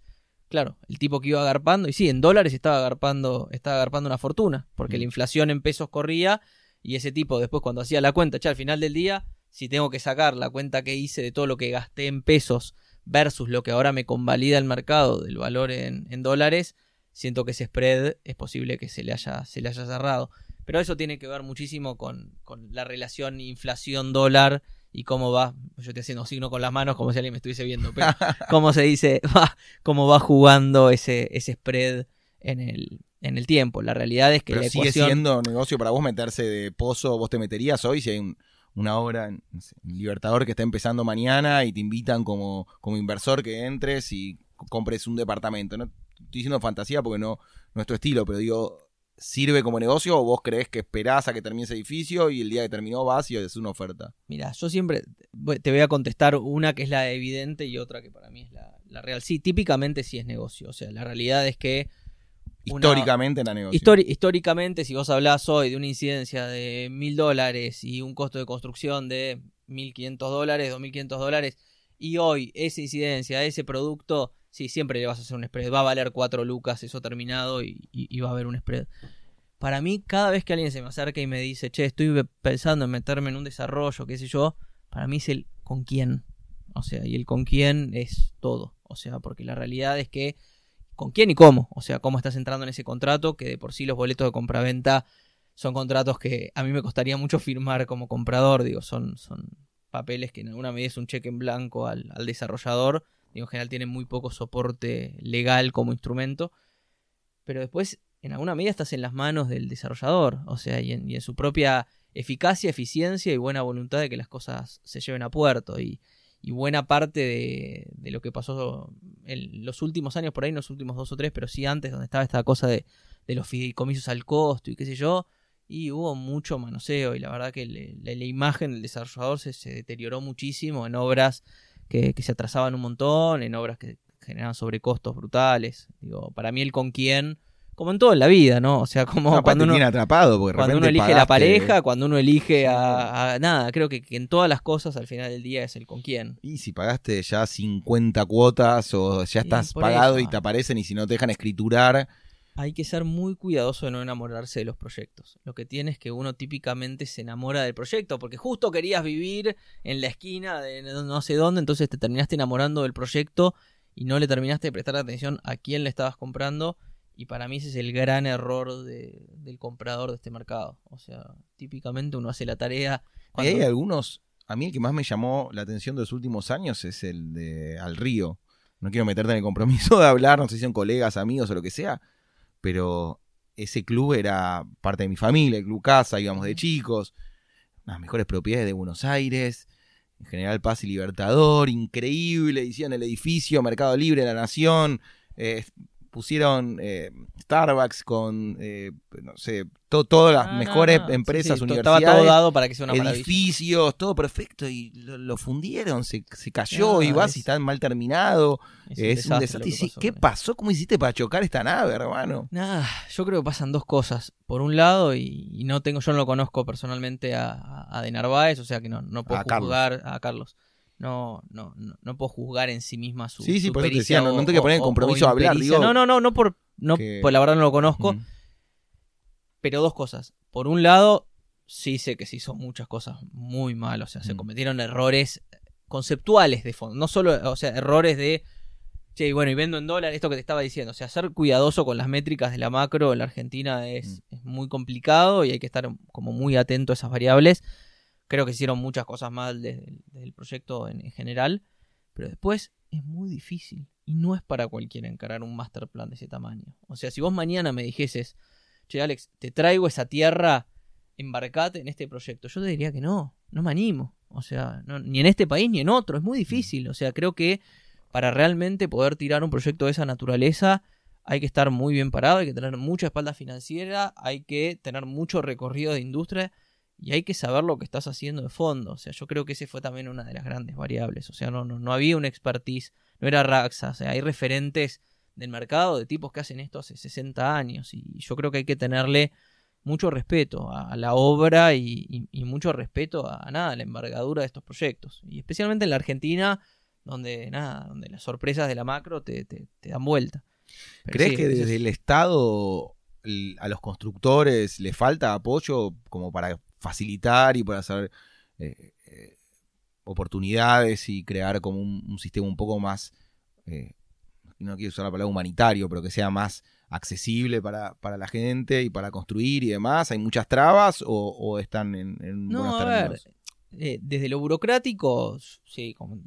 claro, el tipo que iba agarpando, y sí, en dólares estaba agarpando, estaba agarpando una fortuna, porque mm. la inflación en pesos corría, y ese tipo después cuando hacía la cuenta, al final del día, si tengo que sacar la cuenta que hice de todo lo que gasté en pesos versus lo que ahora me convalida el mercado del valor en, dólares, siento que ese spread es posible que se le haya, se le haya cerrado. Pero eso tiene que ver muchísimo con, la relación inflación-dólar y cómo va, yo estoy haciendo signo con las manos como si alguien me estuviese viendo, pero cómo se dice, va, cómo va jugando ese, ese spread en el, en el tiempo. La realidad es que la sigue siendo negocio para vos meterse de pozo, vos te meterías hoy si hay un, una obra en Libertador que está empezando mañana y te invitan como, como inversor que entres y compres un departamento. No estoy diciendo fantasía porque no, no es tu estilo, pero digo, sirve como negocio o vos crees que esperás a que termine ese edificio y el día que terminó vas y haces una oferta? Mira, yo siempre te voy a contestar una que es la evidente y otra que para mí es la, la real. Sí, típicamente sí es negocio. O sea, la realidad es que Una- Históricamente en la negocio. Histori- históricamente, si vos hablás hoy de una incidencia de mil dólares y un costo de construcción de 1.500 dólares, 2.500 dólares, y hoy esa incidencia, ese producto, sí, siempre le vas a hacer un spread. Va a valer 4 lucas eso terminado y, va a haber un spread. Para mí, cada vez que alguien se me acerca y me dice, che, estoy pensando en meterme en un desarrollo, qué sé yo, para mí es el con quién. O sea, y el con quién es todo. O sea, porque la realidad es que con quién y cómo. O sea, cómo estás entrando en ese contrato, que de por sí los boletos de compraventa son contratos que a mí me costaría mucho firmar como comprador. Digo, son, son papeles que en alguna medida es un cheque en blanco al desarrollador. En general tienen muy poco soporte legal como instrumento. Pero después, en alguna medida, estás en las manos del desarrollador. O sea, y en, y en su propia eficacia, eficiencia y buena voluntad de que las cosas se lleven a puerto. Y, buena parte de, lo que pasó en los últimos años, por ahí no los últimos dos o tres, pero sí antes, donde estaba esta cosa de, los fideicomisos al costo y qué sé yo, y hubo mucho manoseo y la verdad que la, imagen del desarrollador se deterioró muchísimo en obras que, que se atrasaban un montón, en obras que generaban sobrecostos brutales. Digo, para mí el con quién, como en todo en la vida, ¿no? O sea, como No, cuando uno... atrapado porque Cuando uno elige la pareja, cuando uno elige a, a- nada, creo que, que en todas las cosas al final del día es el con quién. Y si pagaste ya 50 cuotas o ya estás pagado eso. y te aparecen y si no te dejan escriturar, Hay que ser muy cuidadoso de no enamorarse de los proyectos. Lo que tiene es que uno típicamente se enamora del proyecto, porque justo querías vivir en la esquina de no sé dónde, entonces te terminaste enamorando del proyecto y no le terminaste de prestar atención a quién le estabas comprando. Y para mí ese es el gran error de- del comprador de este mercado. O sea, típicamente uno hace la tarea. Ahí hay cuando- algunos, a mí el que más me llamó la atención de los últimos años es el de Al Río. No quiero meterte en el compromiso de hablar, no sé si son colegas, amigos o lo que sea, pero ese club era parte de mi familia, el Club Casa, íbamos de chicos, las mejores propiedades de Buenos Aires, en General Paz y Libertador, increíble, hicieron el edificio, Mercado Libre, La Nación, eh, pusieron eh, Starbucks con, eh, no sé, to- todas las Ah, mejores no, sí, empresas, sí, to- universidades Estaba todo dado para que sea una maravilla. edificios, todo perfecto, y lo, lo fundieron, se, se cayó, Ah, y vas es- y está mal terminado. Es Es, un desastre. que sí, pasó ¿Qué pasó? ¿Cómo hiciste para chocar esta nave, hermano? Nada, yo creo que pasan dos cosas. Por un lado, y, y no tengo, yo no lo conozco personalmente a, a, a De Narváez, o sea que no, no puedo A Carlos. juzgar a Carlos. No, no, no, no puedo juzgar en sí misma su. Sí, sí, su por eso te decía, no- o- no te que poner en o- o compromiso a hablar, digo, No, no, no, no por, no, que- pues la verdad no lo conozco. Mm. Pero dos cosas. Por un lado, sí sé que se hizo muchas cosas muy mal. O sea, se cometieron errores conceptuales de fondo. No solo, o sea, errores de. Che, y bueno, y vendo en dólar, esto que te estaba diciendo. O sea, ser cuidadoso con las métricas de la macro en la Argentina es, Mm. es muy complicado y hay que estar como muy atento a esas variables. Creo que hicieron muchas cosas mal desde el, proyecto en, en general. Pero después es muy difícil. Y no es para cualquiera encarar un master plan de ese tamaño. O sea, si vos mañana me dijeses, che, Alex, te traigo esa tierra, embarcate en este proyecto. Yo te diría que no, no me animo. O sea, ni en este país ni en otro, es muy difícil. O sea, creo que para realmente poder tirar un proyecto de esa naturaleza hay que estar muy bien parado, hay que tener mucha espalda financiera, hay que tener mucho recorrido de industria y hay que saber lo que estás haciendo de fondo. O sea, yo creo que ese fue también una de las grandes variables. O sea, no, no, no había una expertise, no era Raxa, o sea, hay referentes del mercado de tipos que hacen esto hace 60 años y yo creo que hay que tenerle mucho respeto a, la obra y, y- y mucho respeto a, nada, a la envergadura de estos proyectos. Y especialmente en la Argentina, donde nada, donde las sorpresas de la macro te, te- te dan vuelta. Pero ¿Crees sí, que desde es- el Estado a los constructores le falta apoyo como para facilitar y para hacer eh, eh, oportunidades y crear como un, un sistema un poco más, eh, no quiero usar la palabra humanitario, pero que sea más accesible para, para la gente y para construir y demás? ¿Hay muchas trabas o, o están en, en No, buenos a ver, términos? desde lo burocrático, sí, como-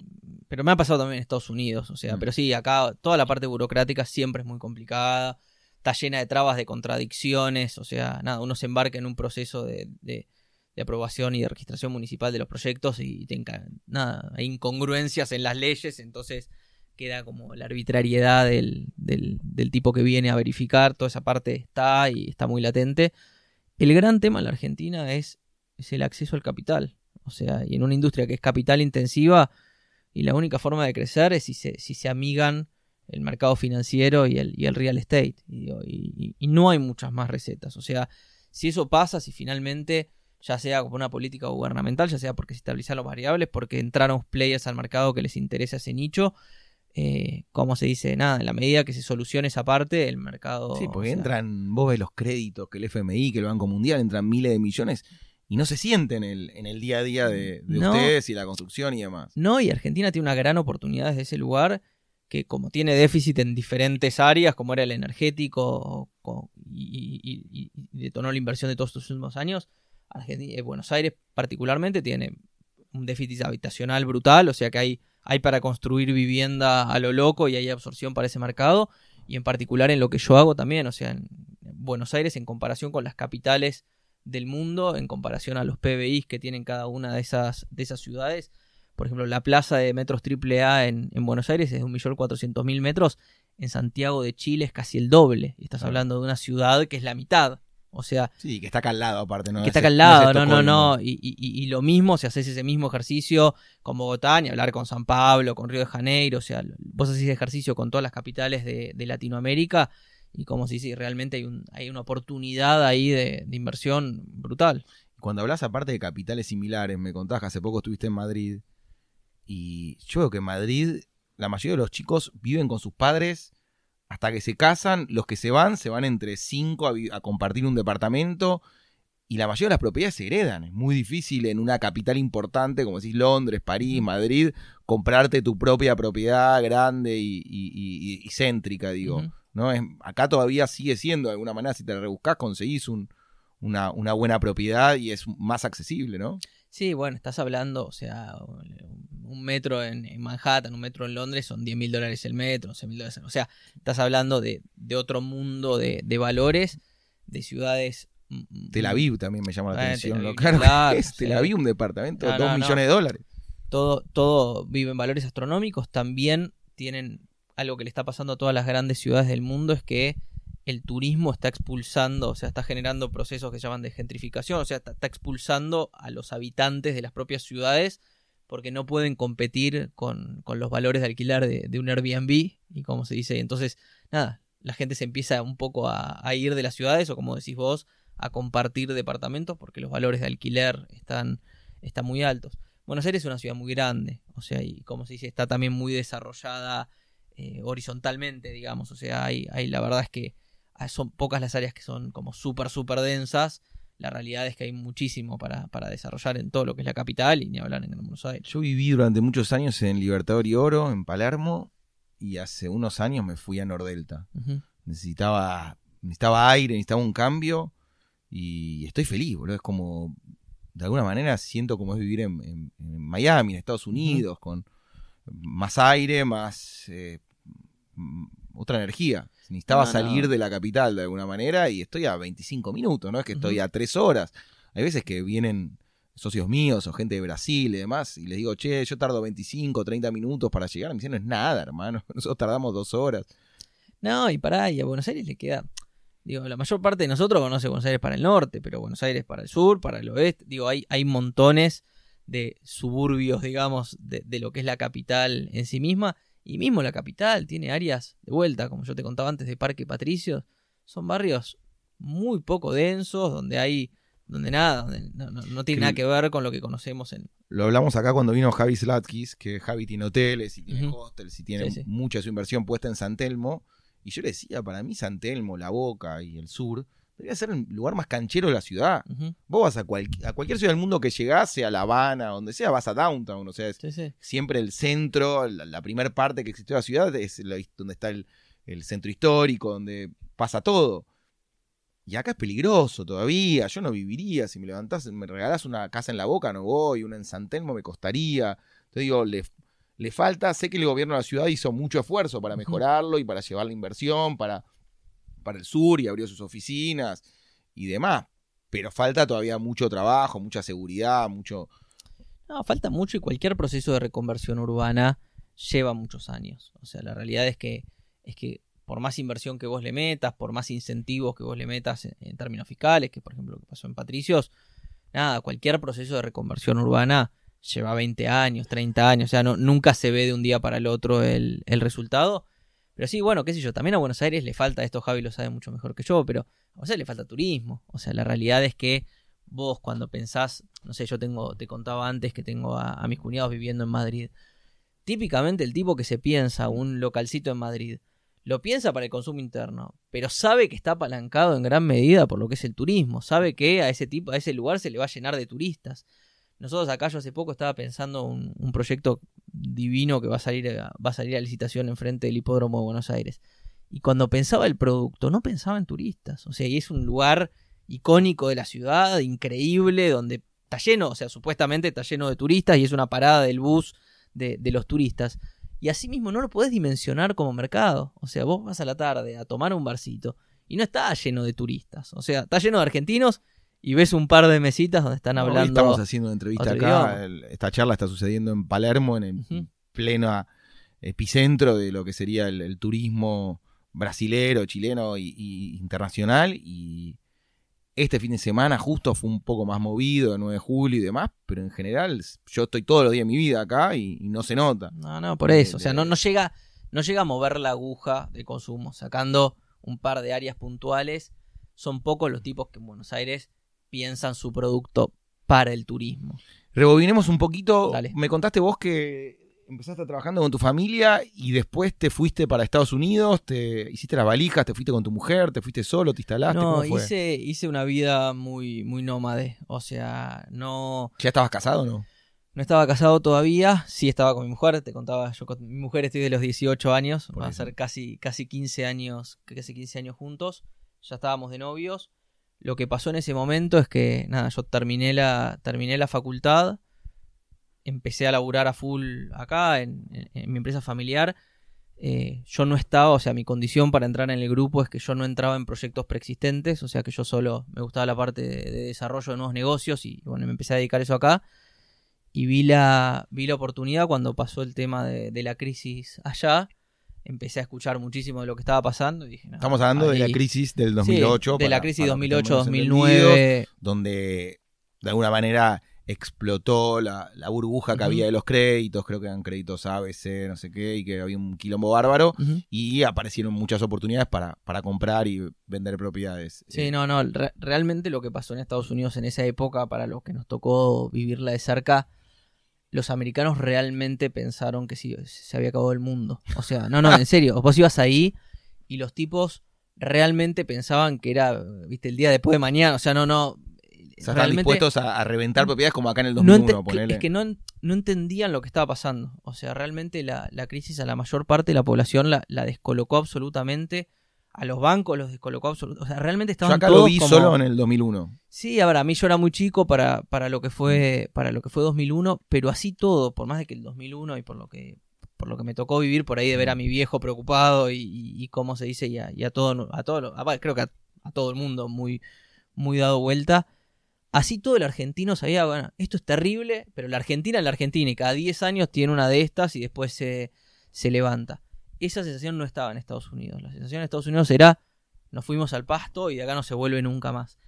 pero me ha pasado también en Estados Unidos, o sea, Mm. pero sí, acá toda la parte burocrática siempre es muy complicada, está llena de trabas, de contradicciones, o sea, nada, uno se embarca en un proceso de, de- de aprobación y de registración municipal de los proyectos y te nada, hay incongruencias en las leyes, entonces queda como la arbitrariedad del, del, tipo que viene a verificar, toda esa parte está y está muy latente. El gran tema en la Argentina es, es el acceso al capital. O sea, y en una industria que es capital intensiva, y la única forma de crecer es si se, si se amigan el mercado financiero y el, y el real estate. Y, no hay muchas más recetas. O sea, si eso pasa, si finalmente, ya sea como una política gubernamental, ya sea porque se estabilizan los variables, porque entraron players al mercado que les interesa ese nicho, eh, como se dice, nada, en la medida que se solucione esa parte, el mercado... Sí, porque o sea, entran, vos ves los créditos, que el FMI, que el Banco Mundial, entran miles de millones y no se siente en el, en el día a día de, de no, ustedes y la construcción y demás. No, y Argentina tiene una gran oportunidad desde ese lugar que como tiene déficit en diferentes áreas, como era el energético y, y, y detonó la inversión de todos estos últimos años, Argentina, eh, Buenos Aires particularmente tiene un déficit habitacional brutal, o sea que hay, hay para construir vivienda a lo loco y hay absorción para ese mercado, y en particular en lo que yo hago también, o sea, en Buenos Aires en comparación con las capitales del mundo, en comparación a los PBIs que tienen cada una de esas, de esas ciudades, por ejemplo, la plaza de metros AAA en, en Buenos Aires es de 1.400.000 metros, en Santiago de Chile es casi el doble, y estás hablando de una ciudad que es la mitad, o sea. Sí, que está acá al lado, aparte, ¿no? Que está acá al lado, no, no, no. Y, y, y, lo mismo si haces ese mismo ejercicio con Bogotá, ni hablar con San Pablo, con Río de Janeiro. O sea, vos haces ejercicio con todas las capitales de, de Latinoamérica. Y como si sí, realmente hay, un, hay una oportunidad ahí de, de, inversión brutal. Cuando hablas aparte de capitales similares, me contás que hace poco estuviste en Madrid. Y yo veo que en Madrid la mayoría de los chicos viven con sus padres hasta que se casan, los que se van, se van entre cinco a, a, compartir un departamento y la mayoría de las propiedades se heredan. Es muy difícil en una capital importante, como decís Londres, París, Madrid, comprarte tu propia propiedad grande y, y, y, y céntrica, digo. Uh -huh. ¿no? Es, acá todavía sigue siendo, de alguna manera, si te rebuscás, conseguís un, una, una buena propiedad y es más accesible, ¿no? Sí, bueno, estás hablando, o sea, un metro en, en Manhattan, un metro en Londres son 10 mil dólares el metro, 11 mil dólares. O sea, estás hablando de, de otro mundo de, de, valores, de ciudades. Tel Aviv también me llama la eh, atención. Aviv, claro, claro es Tel Aviv, un departamento de no, 2 no, millones no. de dólares. Todo, todo vive en valores astronómicos. También tienen algo que le está pasando a todas las grandes ciudades del mundo, es que el turismo está expulsando, o sea, está generando procesos que se llaman de gentrificación, o sea, está, expulsando a los habitantes de las propias ciudades porque no pueden competir con, con los valores de alquilar de, un Airbnb y como se dice, entonces, nada, la gente se empieza un poco a, a, ir de las ciudades o como decís vos, a compartir departamentos porque los valores de alquiler están, están muy altos. Buenos Aires es una ciudad muy grande, o sea, y como se dice, está también muy desarrollada eh, horizontalmente, digamos, o sea, hay, hay la verdad es que son pocas las áreas que son como súper, súper densas. La realidad es que hay muchísimo para, para, desarrollar en todo lo que es la capital y ni hablar en Buenos Aires. Yo viví durante muchos años en Libertador y Oro, en Palermo, y hace unos años me fui a Nordelta. Uh -huh. Necesitaba, necesitaba aire, necesitaba un cambio, y estoy feliz, boludo. Es como, de alguna manera, siento como es vivir en, en, en Miami, en Estados Unidos, uh -huh. con más aire, más... Eh, otra energía. Necesitaba no, salir no. de la capital de alguna manera y estoy a 25 minutos, no es que estoy a 3 horas. Hay veces que vienen socios míos o gente de Brasil y demás y les digo, che, yo tardo 25, 30 minutos para llegar. Me dicen, no es nada, hermano. Nosotros tardamos dos horas. No, y pará, y a Buenos Aires le queda. Digo, la mayor parte de nosotros conoce Buenos Aires para el norte, pero Buenos Aires para el sur, para el oeste. Digo, hay, hay montones de suburbios, digamos, de, de lo que es la capital en sí misma y mismo la capital tiene áreas de vuelta, como yo te contaba antes, de Parque Patricios. Son barrios muy poco densos, donde hay, donde nada, donde no, no, no tiene que nada que ver con lo que conocemos en... Lo hablamos acá cuando vino Javi Slatkis, que Javi tiene hoteles y tiene uh -huh. hostels y tiene sí, sí. mucha su inversión puesta en San Telmo. Y yo le decía, para mí San Telmo, La Boca y el sur debería ser el lugar más canchero de la ciudad. Uh -huh. Vos vas a, cual, a, cualquier ciudad del mundo que llegase, a La Habana, donde sea, vas a Downtown. O sea, sí, sí. siempre el centro, la, la primera parte que existió de la ciudad es la, donde está el, el, centro histórico, donde pasa todo. Y acá es peligroso todavía. Yo no viviría. Si me levantás, me regalás una casa en la boca, no voy. Una en San Telmo me costaría. Entonces digo, le, le falta. Sé que el gobierno de la ciudad hizo mucho esfuerzo para mejorarlo y para llevar la inversión, para para el sur y abrió sus oficinas y demás. Pero falta todavía mucho trabajo, mucha seguridad, mucho... No, falta mucho y cualquier proceso de reconversión urbana lleva muchos años. O sea, la realidad es que, es que por más inversión que vos le metas, por más incentivos que vos le metas en, términos fiscales, que por ejemplo lo que pasó en Patricios, nada, cualquier proceso de reconversión urbana lleva 20 años, 30 años, o sea, no, nunca se ve de un día para el otro el, el resultado. Pero sí, bueno, qué sé yo, también a Buenos Aires le falta, esto Javi lo sabe mucho mejor que yo, pero a Buenos Aires le falta turismo. O sea, la realidad es que vos cuando pensás, no sé, yo tengo, te contaba antes que tengo a, mis cuñados viviendo en Madrid. Típicamente el tipo que se piensa un localcito en Madrid, lo piensa para el consumo interno, pero sabe que está apalancado en gran medida por lo que es el turismo, sabe que a ese tipo, a ese lugar se le va a llenar de turistas. Nosotros acá yo hace poco estaba pensando un, un proyecto divino que va a salir a, va a salir a licitación enfrente del hipódromo de Buenos Aires. Y cuando pensaba el producto, no pensaba en turistas. O sea, y es un lugar icónico de la ciudad, increíble, donde está lleno, o sea, supuestamente está lleno de turistas y es una parada del bus de, los turistas. Y así mismo no lo podés dimensionar como mercado. O sea, vos vas a la tarde a tomar un barcito y no está lleno de turistas. O sea, está lleno de argentinos y ves un par de mesitas donde están hablando. estamos haciendo una entrevista acá. esta charla está sucediendo en Palermo, en el pleno epicentro de lo que sería el, turismo brasilero, chileno y internacional. Y este fin de semana justo fue un poco más movido, el 9 de julio y demás, pero en general yo estoy todos los días de mi vida acá y, no se nota. No, no, por eso. o sea, no, no, llega, no llega a mover la aguja de consumo. Sacando un par de áreas puntuales, son pocos los tipos que en Buenos Aires piensan su producto para el turismo. Rebobinemos un poquito. Me contaste vos que empezaste trabajando con tu familia y después te fuiste para Estados Unidos, te hiciste las valijas, te fuiste con tu mujer, te fuiste solo, te instalaste. No, Hice, hice una vida muy, muy nómade. O sea, no. ¿Ya estabas casado o no? No estaba casado todavía, sí estaba con mi mujer, te contaba, yo con mi mujer estoy de los 18 años, va a ser casi, casi 15 años, casi 15 años juntos, ya estábamos de novios. Lo que pasó en ese momento es que, nada, yo terminé la, terminé la facultad, empecé a laburar a full acá, en, mi empresa familiar, eh, yo no estaba, o sea, mi condición para entrar en el grupo es que yo no entraba en proyectos preexistentes, o sea, que yo solo me gustaba la parte de, desarrollo de nuevos negocios y bueno, me empecé a dedicar eso acá. Y vi la, vi la oportunidad cuando pasó el tema de, la crisis allá. Empecé a escuchar muchísimo de lo que estaba pasando y dije, Estamos hablando de la crisis del 2008. de la crisis 2008-2009. Donde de alguna manera explotó la, burbuja que había de los créditos, creo que eran créditos ABC, no sé qué, y que había un quilombo bárbaro, y aparecieron muchas oportunidades para, para comprar y vender propiedades. Sí, eh, no, no, realmente lo que pasó en Estados Unidos en esa época, para los que nos tocó vivirla de cerca, los americanos realmente pensaron que sí, se había acabado el mundo. O sea, no, no, en serio, vos ibas ahí y los tipos realmente pensaban que era, viste, el día después de mañana, o sea, no, no, están dispuestos a, reventar propiedades como acá en el 2001, no Es que no, entendían lo que estaba pasando. O sea, realmente la, crisis a la mayor parte de la población la, descolocó absolutamente. A los bancos los descolocó absolutamente. O sea, realmente estaban Yo acá lo vi solo en el 2001. Sí, ahora a mí yo era muy chico para, para, lo que fue, para lo que fue 2001, pero así todo, por más de que el 2001 y por lo que por lo que me tocó vivir por ahí de ver a mi viejo preocupado y, cómo se dice y a, todo a todo creo que a, a, todo el mundo muy muy dado vuelta Así todo el argentino sabía, bueno, esto es terrible, pero la Argentina es la Argentina y cada 10 años tiene una de estas y después se, se levanta. Esa sensación no estaba en Estados Unidos. La sensación en Estados Unidos era, nos fuimos al pasto y de acá no se vuelve nunca más.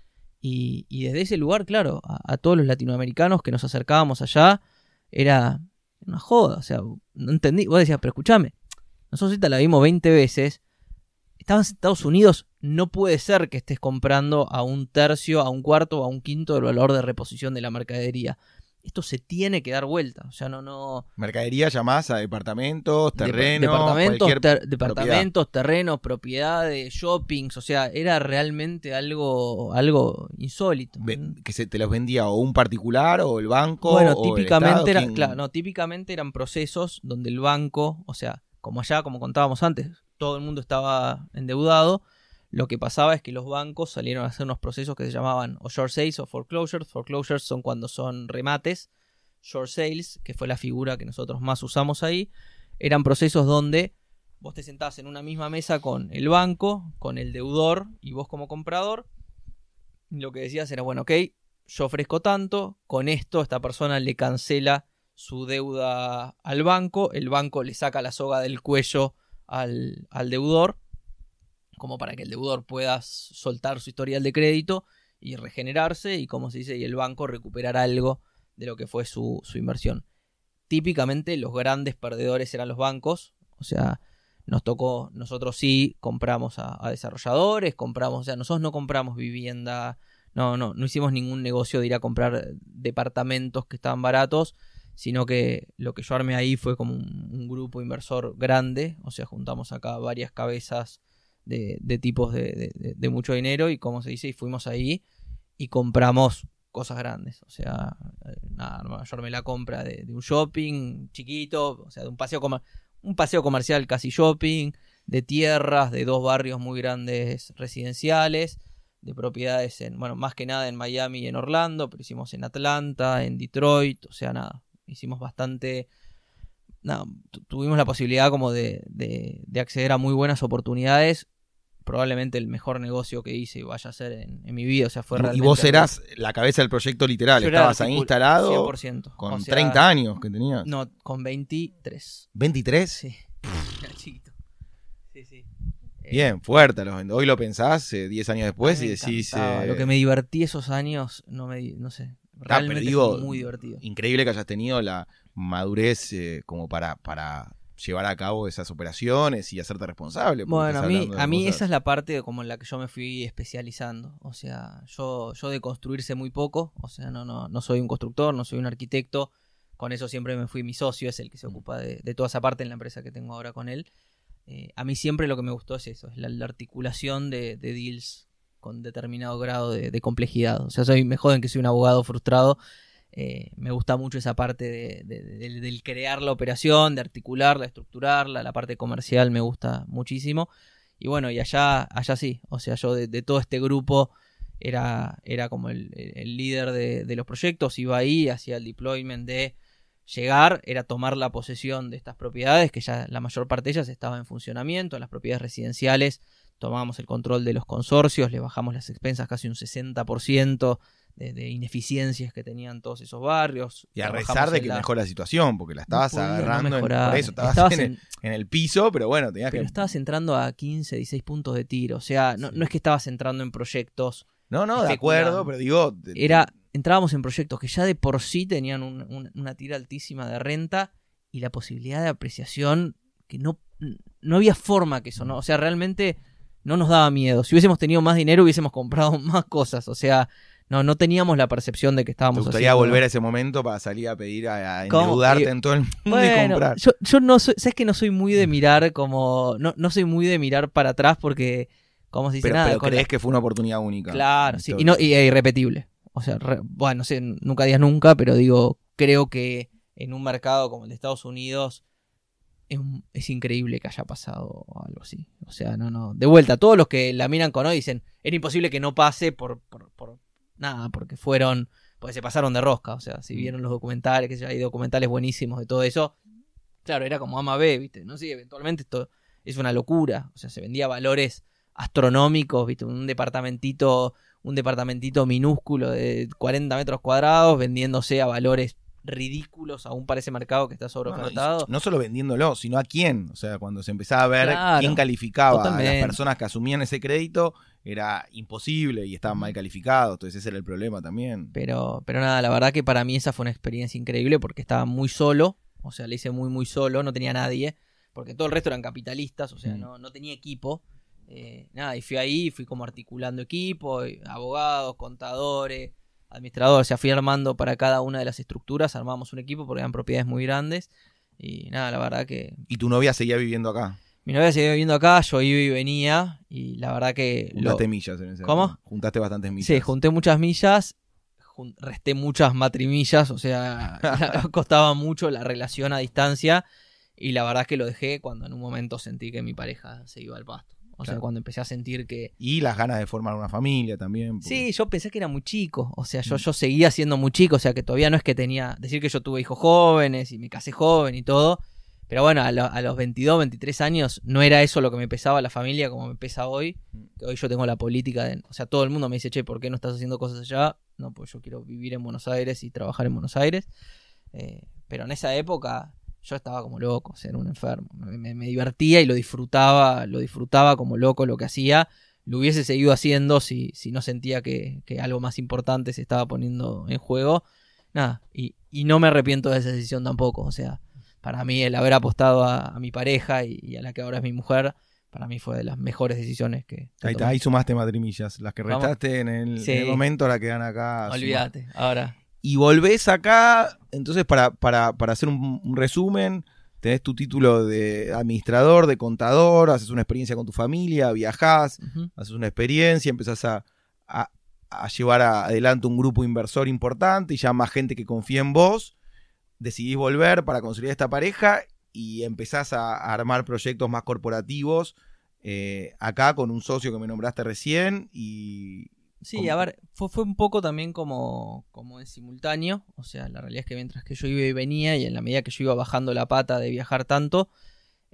Y, y desde ese lugar, claro, a, todos los latinoamericanos que nos acercábamos allá, era una joda. O sea, no entendí. Vos decías, pero escúchame, nosotros ahorita la vimos 20 veces estabas en Estados Unidos, no puede ser que estés comprando a un tercio, a un cuarto, a un quinto del valor de reposición de la mercadería. Esto se tiene que dar vuelta. O sea, no, no. Mercadería llamás a departamentos, terrenos. departamentos, departamentos terrenos, propiedades, shoppings. O sea, era realmente algo, algo insólito. que se te los vendía o un particular o el banco. Bueno, típicamente no, típicamente eran procesos donde el banco, o sea, como allá, como contábamos antes, todo el mundo estaba endeudado, lo que pasaba es que los bancos salieron a hacer unos procesos que se llamaban o short sales o foreclosures. Foreclosures son cuando son remates. Short sales, que fue la figura que nosotros más usamos ahí, eran procesos donde vos te sentás en una misma mesa con el banco, con el deudor y vos como comprador. lo que decías era, bueno, ok, yo ofrezco tanto, con esto esta persona le cancela su deuda al banco, el banco le saca la soga del cuello al, al deudor, como para que el deudor pueda soltar su historial de crédito y regenerarse y como se dice, y el banco recuperar algo de lo que fue su, inversión. Típicamente los grandes perdedores eran los bancos, o sea, nos tocó, nosotros sí compramos a, desarrolladores, compramos, o sea, nosotros no compramos vivienda, no, no, no hicimos ningún negocio de ir a comprar departamentos que estaban baratos, sino que lo que yo armé ahí fue como un, grupo inversor grande, o sea, juntamos acá varias cabezas de, de tipos de, de, mucho dinero y como se dice, y fuimos ahí y compramos cosas grandes, o sea, eh, nada, yo armé la compra de, un shopping chiquito, o sea, de un paseo un paseo comercial casi shopping, de tierras, de dos barrios muy grandes residenciales, de propiedades en, bueno, más que nada en Miami y en Orlando, pero hicimos en Atlanta, en Detroit, o sea, nada, hicimos bastante, nada, tuvimos la posibilidad como de, de, acceder a muy buenas oportunidades probablemente el mejor negocio que hice y vaya a ser en, mi vida. O sea, fue realmente. Y vos eras la cabeza del proyecto literal. Estabas ahí instalado. 100%. Con 30 años que tenías. No, con 23. ¿23? Sí. chiquito. Sí, sí. Eh, Bien, fuerte. Hoy lo pensás 10 eh, años después y decís. Eh, lo que me divertí esos años, no me. No sé. Ah, realmente fue muy divertido. Increíble que hayas tenido la madurez como para, para llevar a cabo esas operaciones y hacerte responsable. Bueno, a mí, a mí esa es la parte como en la que yo me fui especializando. O sea, yo, yo de construirse muy poco, o sea, no, no, no soy un constructor, no soy un arquitecto. Con eso siempre me fui, mi socio es el que se mm. ocupa de, toda esa parte en la empresa que tengo ahora con él. Eh, a mí siempre lo que me gustó es eso, es la, articulación de, deals con determinado grado de, de, complejidad. O sea, soy, me joden que soy un abogado frustrado eh, me gusta mucho esa parte de, del crear la operación, de articularla, estructurarla, la parte comercial me gusta muchísimo. Y bueno, y allá, allá sí, o sea, yo de, todo este grupo era, era como el, líder de, los proyectos, iba ahí, hacía el deployment de llegar, era tomar la posesión de estas propiedades, que ya la mayor parte de ellas estaba en funcionamiento, las propiedades residenciales, tomábamos el control de los consorcios, le bajamos las expensas casi un 60%, de, ineficiencias que tenían todos esos barrios. Y a rezar de que mejora la situación, porque la estabas agarrando en, por eso, estabas, en, el, piso, pero bueno, tenías pero estabas entrando a 15, 16 puntos de tiro, o sea, no, no es que estabas entrando en proyectos. No, no, de acuerdo, pero digo... Era, entrábamos en proyectos que ya de por sí tenían una tira altísima de renta y la posibilidad de apreciación que no, no había forma que eso, ¿no? O sea, realmente no nos daba miedo. Si hubiésemos tenido más dinero, hubiésemos comprado más cosas. O sea, no, no teníamos la percepción de que estábamos ¿Te gustaría volver a ese momento para salir a pedir a, endeudarte en todo el mundo y comprar? Yo, yo no soy, sabes que no soy muy de mirar como, no, no soy muy de mirar para atrás porque, como se dice, pero, nada. Pero crees que fue una oportunidad única. Claro, sí, y, no, y, e irrepetible. O sea, bueno, no sé, nunca digas nunca, pero digo, creo que en un mercado como el de Estados Unidos es, increíble que haya pasado algo así. O sea, no, no. De vuelta, todos los que la miran con hoy dicen, era imposible que no pase por, por, por nada, porque fueron, porque se pasaron de rosca, o sea, si mm. vieron los documentales, que hay documentales buenísimos de todo eso, claro, era como ama B, ¿viste? No sé, eventualmente esto es una locura, o sea, se vendía valores astronómicos, ¿viste? Un departamentito, un departamentito minúsculo de 40 metros cuadrados vendiéndose a valores ridículos aún para ese mercado que está sobreofertado. No, no, solo vendiéndolo, sino a quién. O sea, cuando se empezaba a ver quién calificaba a las personas que asumían ese crédito, era imposible y estaban mal calificados. Entonces ese era el problema también. Pero, pero nada, la verdad que para mí esa fue una experiencia increíble porque estaba muy solo. O sea, le hice muy, muy solo, no tenía nadie. Porque todo el resto eran capitalistas, o sea, mm. no, no tenía equipo. Eh, nada, y fui ahí, fui como articulando equipo, abogados, contadores, administrador, o sea, fui armando para cada una de las estructuras, armamos un equipo porque eran propiedades muy grandes. Y nada, la verdad que... ¿Y tu novia seguía viviendo acá? Mi novia seguía viviendo acá, yo iba y venía, y la verdad que... Juntaste millas en ese ¿Cómo? Juntaste bastantes millas. Sí, junté muchas millas, resté muchas matrimillas, o sea, costaba mucho la relación a distancia, y la verdad que lo dejé cuando en un momento sentí que mi pareja se iba al pasto. O sea, cuando empecé a sentir que... Y las ganas de formar una familia también. Sí, yo pensé que era muy chico. O sea, yo, mm. yo seguía siendo muy chico. O sea, que todavía no es que tenía... Decir que yo tuve hijos jóvenes y me casé joven y todo. Pero bueno, a, los 22, 23 años no era eso lo que me pesaba la familia como me pesa hoy. Mm. Que hoy yo tengo la política de... O sea, todo el mundo me dice, che, ¿por qué no estás haciendo cosas allá? No, pues yo quiero vivir en Buenos Aires y trabajar en Buenos Aires. Eh, pero en esa época yo estaba como loco, o sea, era un enfermo. Me, me divertía y lo disfrutaba, lo disfrutaba como loco lo que hacía. Lo hubiese seguido haciendo si, si no sentía que, que algo más importante se estaba poniendo en juego. Nada, y, y no me arrepiento de esa decisión tampoco. O sea, para mí el haber apostado a, a mi pareja y, y a la que ahora es mi mujer, para mí fue de las mejores decisiones que... que Ahí, sumaste matrimillas. Las que restaste en el, Sí. en el momento la quedan acá. Olvídate, ahora. Y volvés acá, entonces para, para, para hacer un, un resumen, tenés tu título de administrador, de contador, haces una experiencia con tu familia, viajás, haces una experiencia, empezás a, a- a llevar a- adelante un grupo inversor importante y ya más gente que confía en vos, decidís volver para consolidar esta pareja y empezás a, a armar proyectos más corporativos eh, acá con un socio que me nombraste recién y... Sí, a ver, fue, fue un poco también como, como en simultáneo. O sea, la realidad es que mientras que yo iba y venía, y en la medida que yo iba bajando la pata de viajar tanto,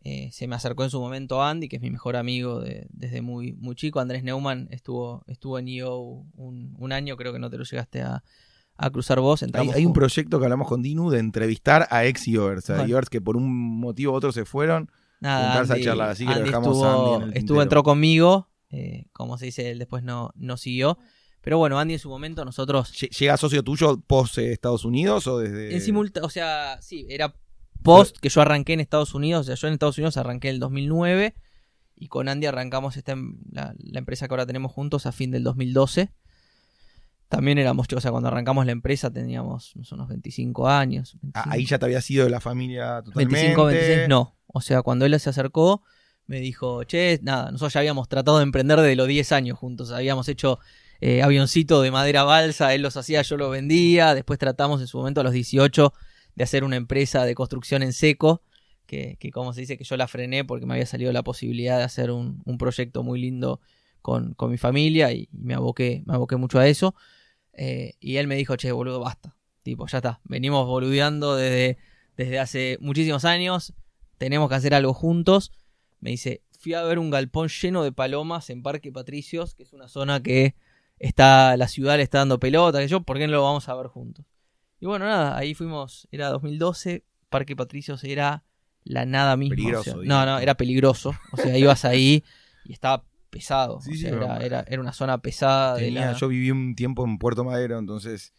eh, se me acercó en su momento Andy, que es mi mejor amigo de- desde muy, muy chico. Andrés Neumann estuvo, estuvo en EO un, un año, creo que no te lo llegaste a, a cruzar vos. Hay, hay un proyecto que hablamos con Dinu de entrevistar a ex Iovers, a Bueno. Que por un motivo u otro se fueron. Nada, juntarse a Andy- charlar, así que lo Andy dejamos estuvo, a Andy en el estuvo, entró conmigo, eh, como se dice, él después no, no siguió. Pero bueno, Andy en su momento nosotros Lle- ¿Llega socio tuyo post eh, Estados Unidos o desde.? En simultáneo, o sea, sí, era post que yo arranqué en Estados Unidos, o sea, yo en Estados Unidos arranqué en el 2009 y con Andy arrancamos esta, em- la, la empresa que ahora tenemos juntos a fin del 2012. También éramos chicos, o sea, cuando arrancamos la empresa teníamos unos 25 años. Ah, 25, ahí ya te había sido de la familia totalmente. 25, 26, no. O sea, cuando él se acercó, me dijo, che, nada, nosotros ya habíamos tratado de emprender desde los 10 años juntos. Habíamos hecho eh, avioncito de madera balsa, él los hacía, yo los vendía. Después tratamos en su momento a los 18 de hacer una empresa de construcción en seco, que, como se dice, que yo la frené porque me había salido la posibilidad de hacer un, un proyecto muy lindo con, con mi familia y, me aboqué, me aboqué mucho a eso. Eh, y él me dijo, che, boludo, basta. Tipo, ya está. Venimos boludeando desde, desde hace muchísimos años. Tenemos que hacer algo juntos. Me dice, fui a ver un galpón lleno de palomas en Parque Patricios, que es una zona que está, la ciudad le está dando pelota, que yo, ¿por qué no lo vamos a ver juntos? Y bueno, nada, ahí fuimos, era 2012, Parque Patricios era la nada misma. Peligroso, o sea, no, no, era peligroso. O sea, ibas ahí y estaba pesado. Sí, o sí, sea, pero- era, era, era una zona pesada. de la- Yo viví un tiempo en Puerto Madero, entonces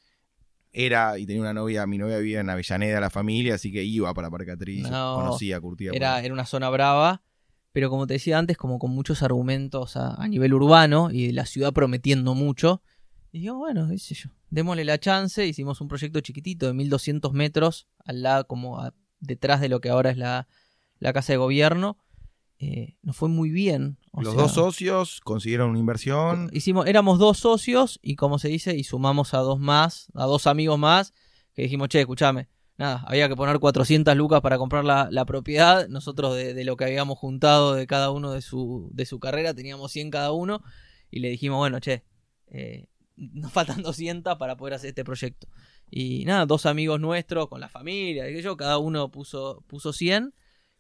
era y tenía una novia, mi novia vivía en Avellaneda, la familia, así que iba para Parque Patricio, No, conocía, curtía. era, era una zona brava, pero como te decía antes, como con muchos argumentos a, a nivel urbano y la ciudad prometiendo mucho. Y digo, bueno, qué sé yo, démosle la chance, hicimos un proyecto chiquitito de 1200 metros, al lado, como a- detrás de lo que ahora es la, la casa de gobierno. Eh, nos fue muy bien. o Los sea, dos socios consiguieron una inversión. Hicimos, éramos dos socios y como se dice, y sumamos a dos más, a dos amigos más, que dijimos, che, escúchame, nada, había que poner 400 lucas para comprar la, la propiedad, nosotros de, de lo que habíamos juntado de cada uno de su, de su carrera, teníamos 100 cada uno, y le dijimos, bueno, che, eh, nos faltan 200 para poder hacer este proyecto. Y nada, dos amigos nuestros con la familia, y yo, cada uno puso, puso 100,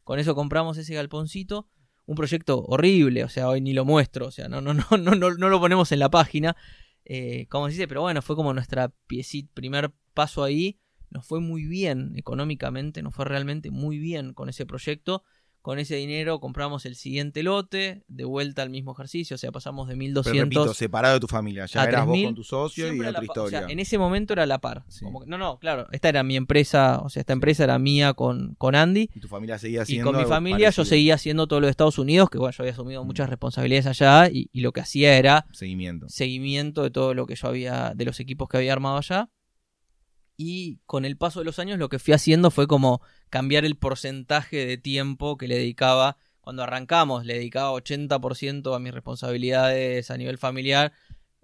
con eso compramos ese galponcito. Un proyecto horrible, o sea, hoy ni lo muestro, o sea, no, no, no, no, no, no lo ponemos en la página, eh, como se dice, pero bueno, fue como nuestra piecita, primer paso ahí, nos fue muy bien económicamente, nos fue realmente muy bien con ese proyecto, con ese dinero compramos el siguiente lote, de vuelta al mismo ejercicio, o sea, pasamos de Pero 1200 repito, separado de tu familia. Ya eras vos 3000, con tu socio y otra pa- o historia. sea, en ese momento era la par. Sí. Como que- no, no, claro, esta era mi empresa, o sea, esta empresa era mía con, con Andy. Y tu familia seguía Y haciendo. con mi familia yo seguía haciendo todo lo de Estados Unidos, que bueno, yo había asumido Mm. muchas responsabilidades allá y, y lo que hacía era Seguimiento. seguimiento de todo lo que yo había, de los equipos que había armado allá. Y con el paso de los años lo que fui haciendo fue como cambiar el porcentaje de tiempo que le dedicaba. Cuando arrancamos le dedicaba 80% a mis responsabilidades a nivel familiar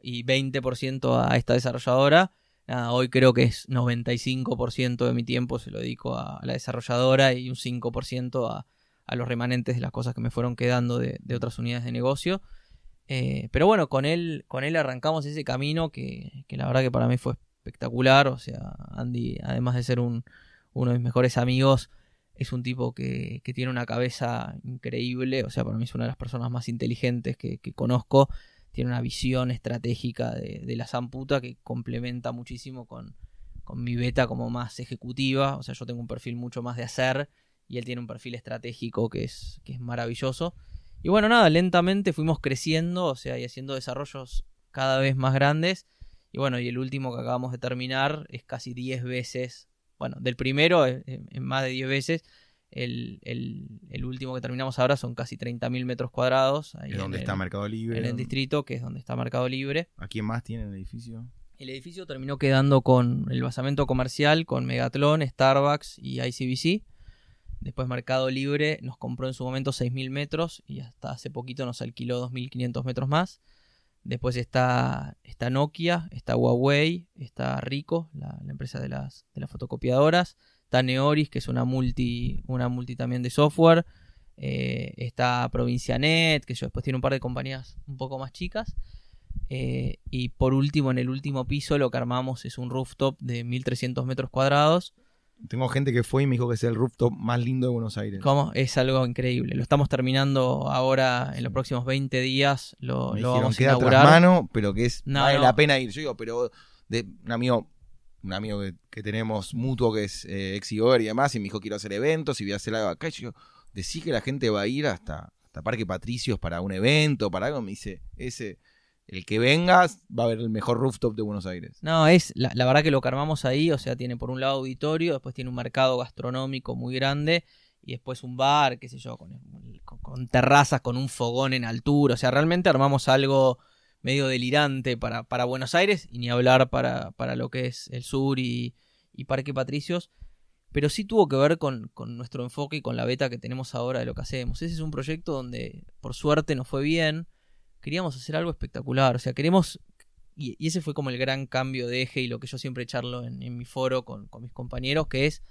y 20% a esta desarrolladora. Hoy creo que es 95% de mi tiempo se lo dedico a, a la desarrolladora y un 5% a, a los remanentes de las cosas que me fueron quedando de, de otras unidades de negocio. Eh, pero bueno, con él, con él arrancamos ese camino que, que la verdad que para mí fue espectacular. O sea, Andy, además de ser un, uno de mis mejores amigos, es un tipo que, que tiene una cabeza increíble. O sea, para mí es una de las personas más inteligentes que, conozco. Tiene una visión estratégica de, de la Zamputa que complementa muchísimo con, con mi beta como más ejecutiva, o sea, yo tengo un perfil mucho más de hacer y él tiene un perfil estratégico que es, que es maravilloso. Y bueno, nada, lentamente fuimos creciendo, o sea, y haciendo desarrollos cada vez más grandes. Y bueno, y el último que acabamos de terminar es casi 10 veces, bueno, del primero es, más de 10 veces. El, el, último que terminamos ahora son casi 30.000 metros cuadrados. Ahí donde está Mercado Libre. En el distrito, que es donde está Mercado Libre. ¿A quién más tiene el edificio? El edificio terminó quedando con el basamento comercial, con Megatlon, Starbucks y ICBC. Después Mercado Libre nos compró en su momento 6.000 metros y hasta hace poquito nos alquiló 2.500 metros más. Después está, está, Nokia, está Huawei, está Rico, la, empresa de las, de las, fotocopiadoras. Está Neoris, que es una multi, una multi también de software. Eh, está Provincianet, que después tiene un par de compañías un poco más chicas. Eh, y por último, en el último piso lo que armamos es un rooftop de 1300 metros cuadrados tengo gente que fue y me dijo que es el rooftop más lindo de Buenos Aires. ¿Cómo? Es algo increíble. Lo estamos terminando ahora en los próximos 20 días. Lo, lo vamos a inaugurar. mano, pero que es vale la pena ir. Yo digo, pero de un amigo, un amigo que, tenemos mutuo que es eh, ex y demás, y me dijo quiero hacer eventos y voy a hacer algo acá. Y yo decí que la gente va a ir hasta, hasta Parque Patricios para un evento, para algo. Me dice, ese el que vengas va a ver el mejor rooftop de Buenos Aires. No, es la, verdad que lo que armamos ahí, o sea, tiene por un lado auditorio, después tiene un mercado gastronómico muy grande y después un bar, qué sé yo, con, con, terrazas, con un fogón en altura, o sea, realmente armamos algo medio delirante para, para Buenos Aires y ni hablar para, para lo que es el sur y, y Parque Patricios pero sí tuvo que ver con, con, nuestro enfoque y con la beta que tenemos ahora de lo que hacemos. Ese es un proyecto donde por suerte nos fue bien, queríamos hacer algo espectacular. O sea, queremos. Y, ese fue como el gran cambio de eje y lo que yo siempre charlo en, mi foro con, mis compañeros, que es.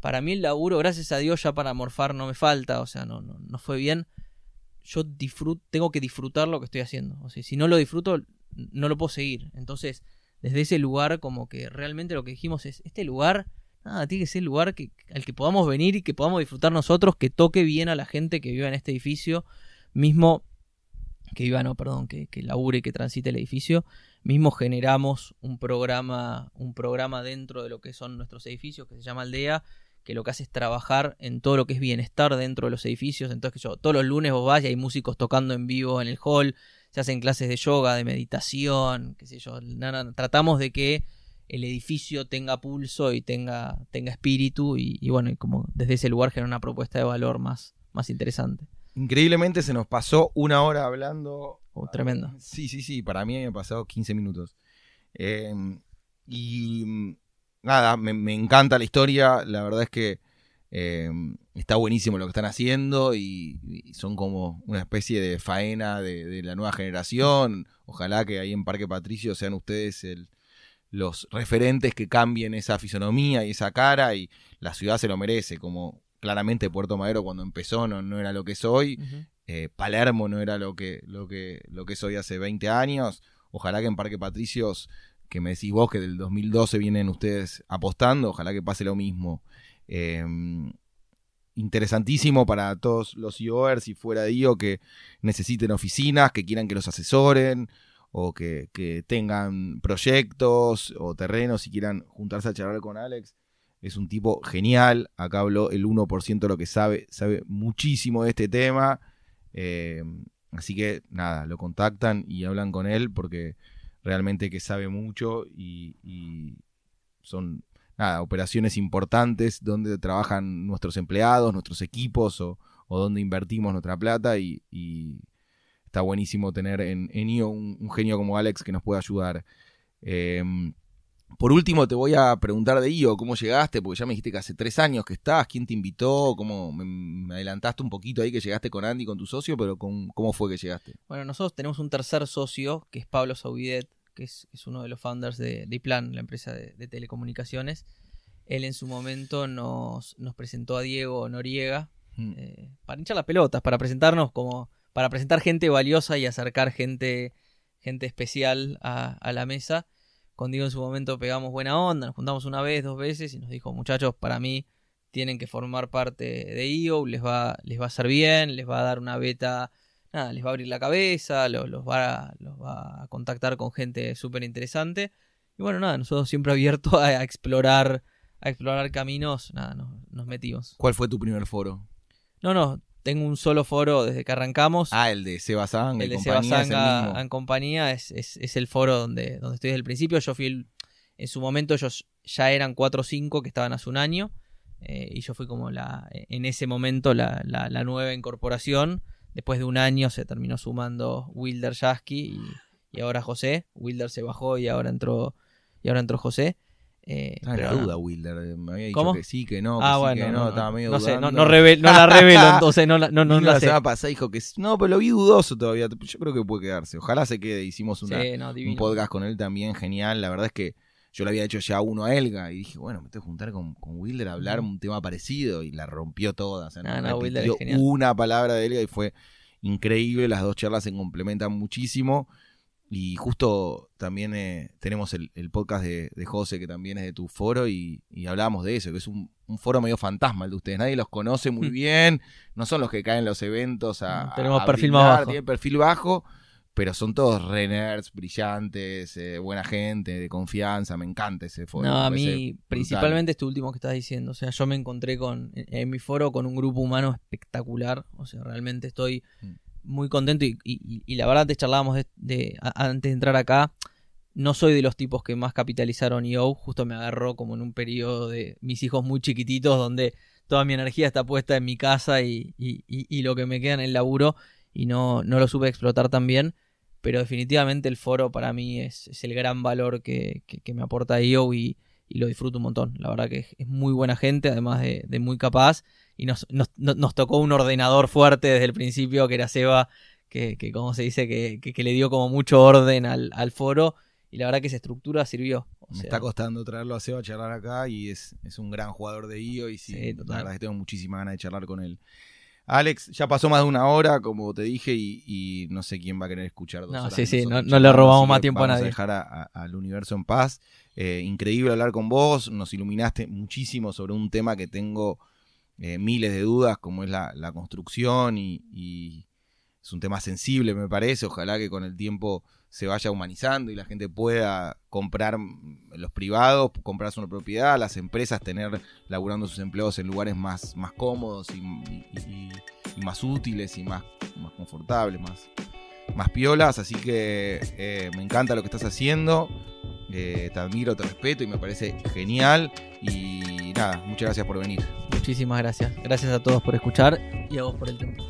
Para mí el laburo, gracias a Dios, ya para morfar no me falta, o sea, no, no, no fue bien. Yo disfruto, tengo que disfrutar lo que estoy haciendo. O sea, si no lo disfruto, no lo puedo seguir. Entonces, desde ese lugar, como que realmente lo que dijimos es, este lugar, nada, tiene que ser el lugar que, al que podamos venir y que podamos disfrutar nosotros, que toque bien a la gente que vive en este edificio. Mismo que viva, no, perdón, que, que labure y que transite el edificio, mismo generamos un programa, un programa dentro de lo que son nuestros edificios, que se llama Aldea, que lo que hace es trabajar en todo lo que es bienestar dentro de los edificios. Entonces, que yo, todos los lunes vos vas y hay músicos tocando en vivo en el hall, se hacen clases de yoga, de meditación, qué sé yo. tratamos de que el edificio tenga pulso y tenga, tenga espíritu y, y bueno, y como desde ese lugar genera una propuesta de valor más, más interesante. Increíblemente se nos pasó una hora hablando. Oh, tremendo. Sí, sí, sí. Para mí me han pasado 15 minutos. Em, y mm, nada, me, encanta la historia. La verdad es que em, está buenísimo lo que están haciendo y, son como una especie de faena de, la nueva generación. Ojalá que ahí en Parque Patricio sean ustedes los referentes que cambien esa fisonomía y esa cara y la ciudad se lo merece, como claramente Puerto Madero cuando empezó no, no era lo que soy. Eh, Palermo no era lo que, lo, que, lo que soy hace 20 años. Ojalá que en Parque Patricios, que me decís vos que del 2012 vienen ustedes apostando, ojalá que pase lo mismo. Em, interesantísimo para todos los IOers y fuera de IO que necesiten oficinas, que quieran que los asesoren o que, que tengan proyectos o terrenos y quieran juntarse a charlar con Alex es un tipo genial. Acá habló el 1% de lo que sabe. Sabe muchísimo de este tema. Eh, así que nada, lo contactan y hablan con él porque realmente que sabe mucho y, son nada, operaciones importantes donde trabajan nuestros empleados, nuestros equipos o, donde invertimos nuestra plata y, está buenísimo tener en, en IO un, genio como Alex que nos pueda ayudar. Eh, por último, te voy a preguntar de IO, ¿cómo llegaste? Porque ya me dijiste que hace tres años que estás, ¿quién te invitó? ¿Cómo me, adelantaste un poquito ahí que llegaste con Andy, con tu socio, pero ¿cómo fue que llegaste? Bueno, nosotros tenemos un tercer socio, que es Pablo Saubidet, que es, uno de los founders de, de la empresa de, telecomunicaciones. Él en su momento nos, nos presentó a Diego Noriega mm. eh, para hinchar las pelotas, para presentarnos como, para presentar gente valiosa y acercar gente, gente especial a, a la mesa con Diego en su momento pegamos buena onda, nos juntamos una vez, dos veces y nos dijo, muchachos, para mí tienen que formar parte de IO, les va, les va a hacer bien, les va a dar una beta, nada, les va a abrir la cabeza, los, va, los va a contactar con gente súper interesante. Y bueno, nada, nosotros siempre abiertos a explorar, a explorar caminos, nada, nos, nos metimos. ¿Cuál fue tu primer foro? No, no, tengo un solo foro desde que arrancamos. Ah, el de Seba el de Seba en compañía es, es- es el foro donde, donde estoy desde el principio. Yo fui el- en su momento ellos ya eran 4 o 5 que estaban hace un año. eh, y yo fui como la en ese momento la, la- la nueva incorporación. Después de un año se terminó sumando Wilder Jasky y, y ahora José. Wilder se bajó y ahora entró y ahora entró José. Eh, pero la duda, Wilder. eh, Me había dicho ¿Cómo? que sí, que no, que Ah, sí, bueno, que no, no, estaba medio no sé, no, no, revel- no la revelo, entonces no la, no, no Vino la la sé. pasada dijo que. No, pero lo vi dudoso todavía. Yo creo que puede quedarse. Ojalá se quede. Hicimos una, Sí, un podcast con él también genial. La verdad es que yo le había hecho ya uno a Elga y dije, bueno, me tengo que juntar con, con Wilder a hablar un tema parecido y la rompió toda. O sea, No, repitió una palabra de Elga y fue increíble. Las dos charlas se complementan muchísimo. Y justo también eh, tenemos el, el podcast de, de José, que también es de tu foro, y, y hablábamos de eso, que es un, un foro medio fantasma el de ustedes. Nadie los conoce muy Mm. bien, no son los que caen en los eventos a. Tenemos a perfil más bajo. Tienen perfil bajo, pero son todos re nerds, brillantes, eh, buena gente, de confianza. Me encanta ese foro. No, a mí, principalmente este último que estás diciendo. O sea, yo me encontré con en, en mi foro con un grupo humano espectacular. O sea, realmente estoy Mm. Muy contento. Y, y- la verdad, antes charlábamos de, antes de entrar acá. No soy de los tipos que más capitalizaron IO. Justo me agarró como en un periodo de mis hijos muy chiquititos, donde toda mi energía está puesta en mi casa y, y- lo que me queda en el laburo. Y no, no lo supe explotar tan bien. Pero definitivamente el foro para mí es, es el gran valor que, que- que me aporta IO y, y lo disfruto un montón. La verdad que es, es muy buena gente, además de, de muy capaz. Y nos, nos, no- nos tocó un ordenador fuerte desde el principio, que era Seba, que, que como se dice, que, que- que le dio como mucho orden al, al foro. Y la verdad que esa estructura sirvió. O Me sea, está costando traerlo a Seba a charlar acá y es, es un gran jugador de IO y sí, Sí, la verdad que tengo muchísimas ganas de charlar con él. Alex, ya pasó más de una hora, como te dije, y, y no sé quién va a querer escuchar dos No, horas sí, sí, no- no le robamos más tiempo a vamos nadie. dejar a- a- al universo en paz. Eh, increíble hablar con vos, nos iluminaste muchísimo sobre un tema que tengo eh, miles de dudas, como es la, la construcción y, y es un tema sensible, me parece. Ojalá que con el tiempo se vaya humanizando y la gente pueda comprar los privados, comprarse una propiedad, las empresas tener laburando sus empleados en lugares más, más cómodos y más útiles y más, más confortables, más, más piolas. Así que eh, me encanta lo que estás haciendo. eh, te admiro, te respeto y me parece genial. Y nada, muchas gracias por venir. Muchísimas gracias. Gracias a todos por escuchar y a vos por el tiempo.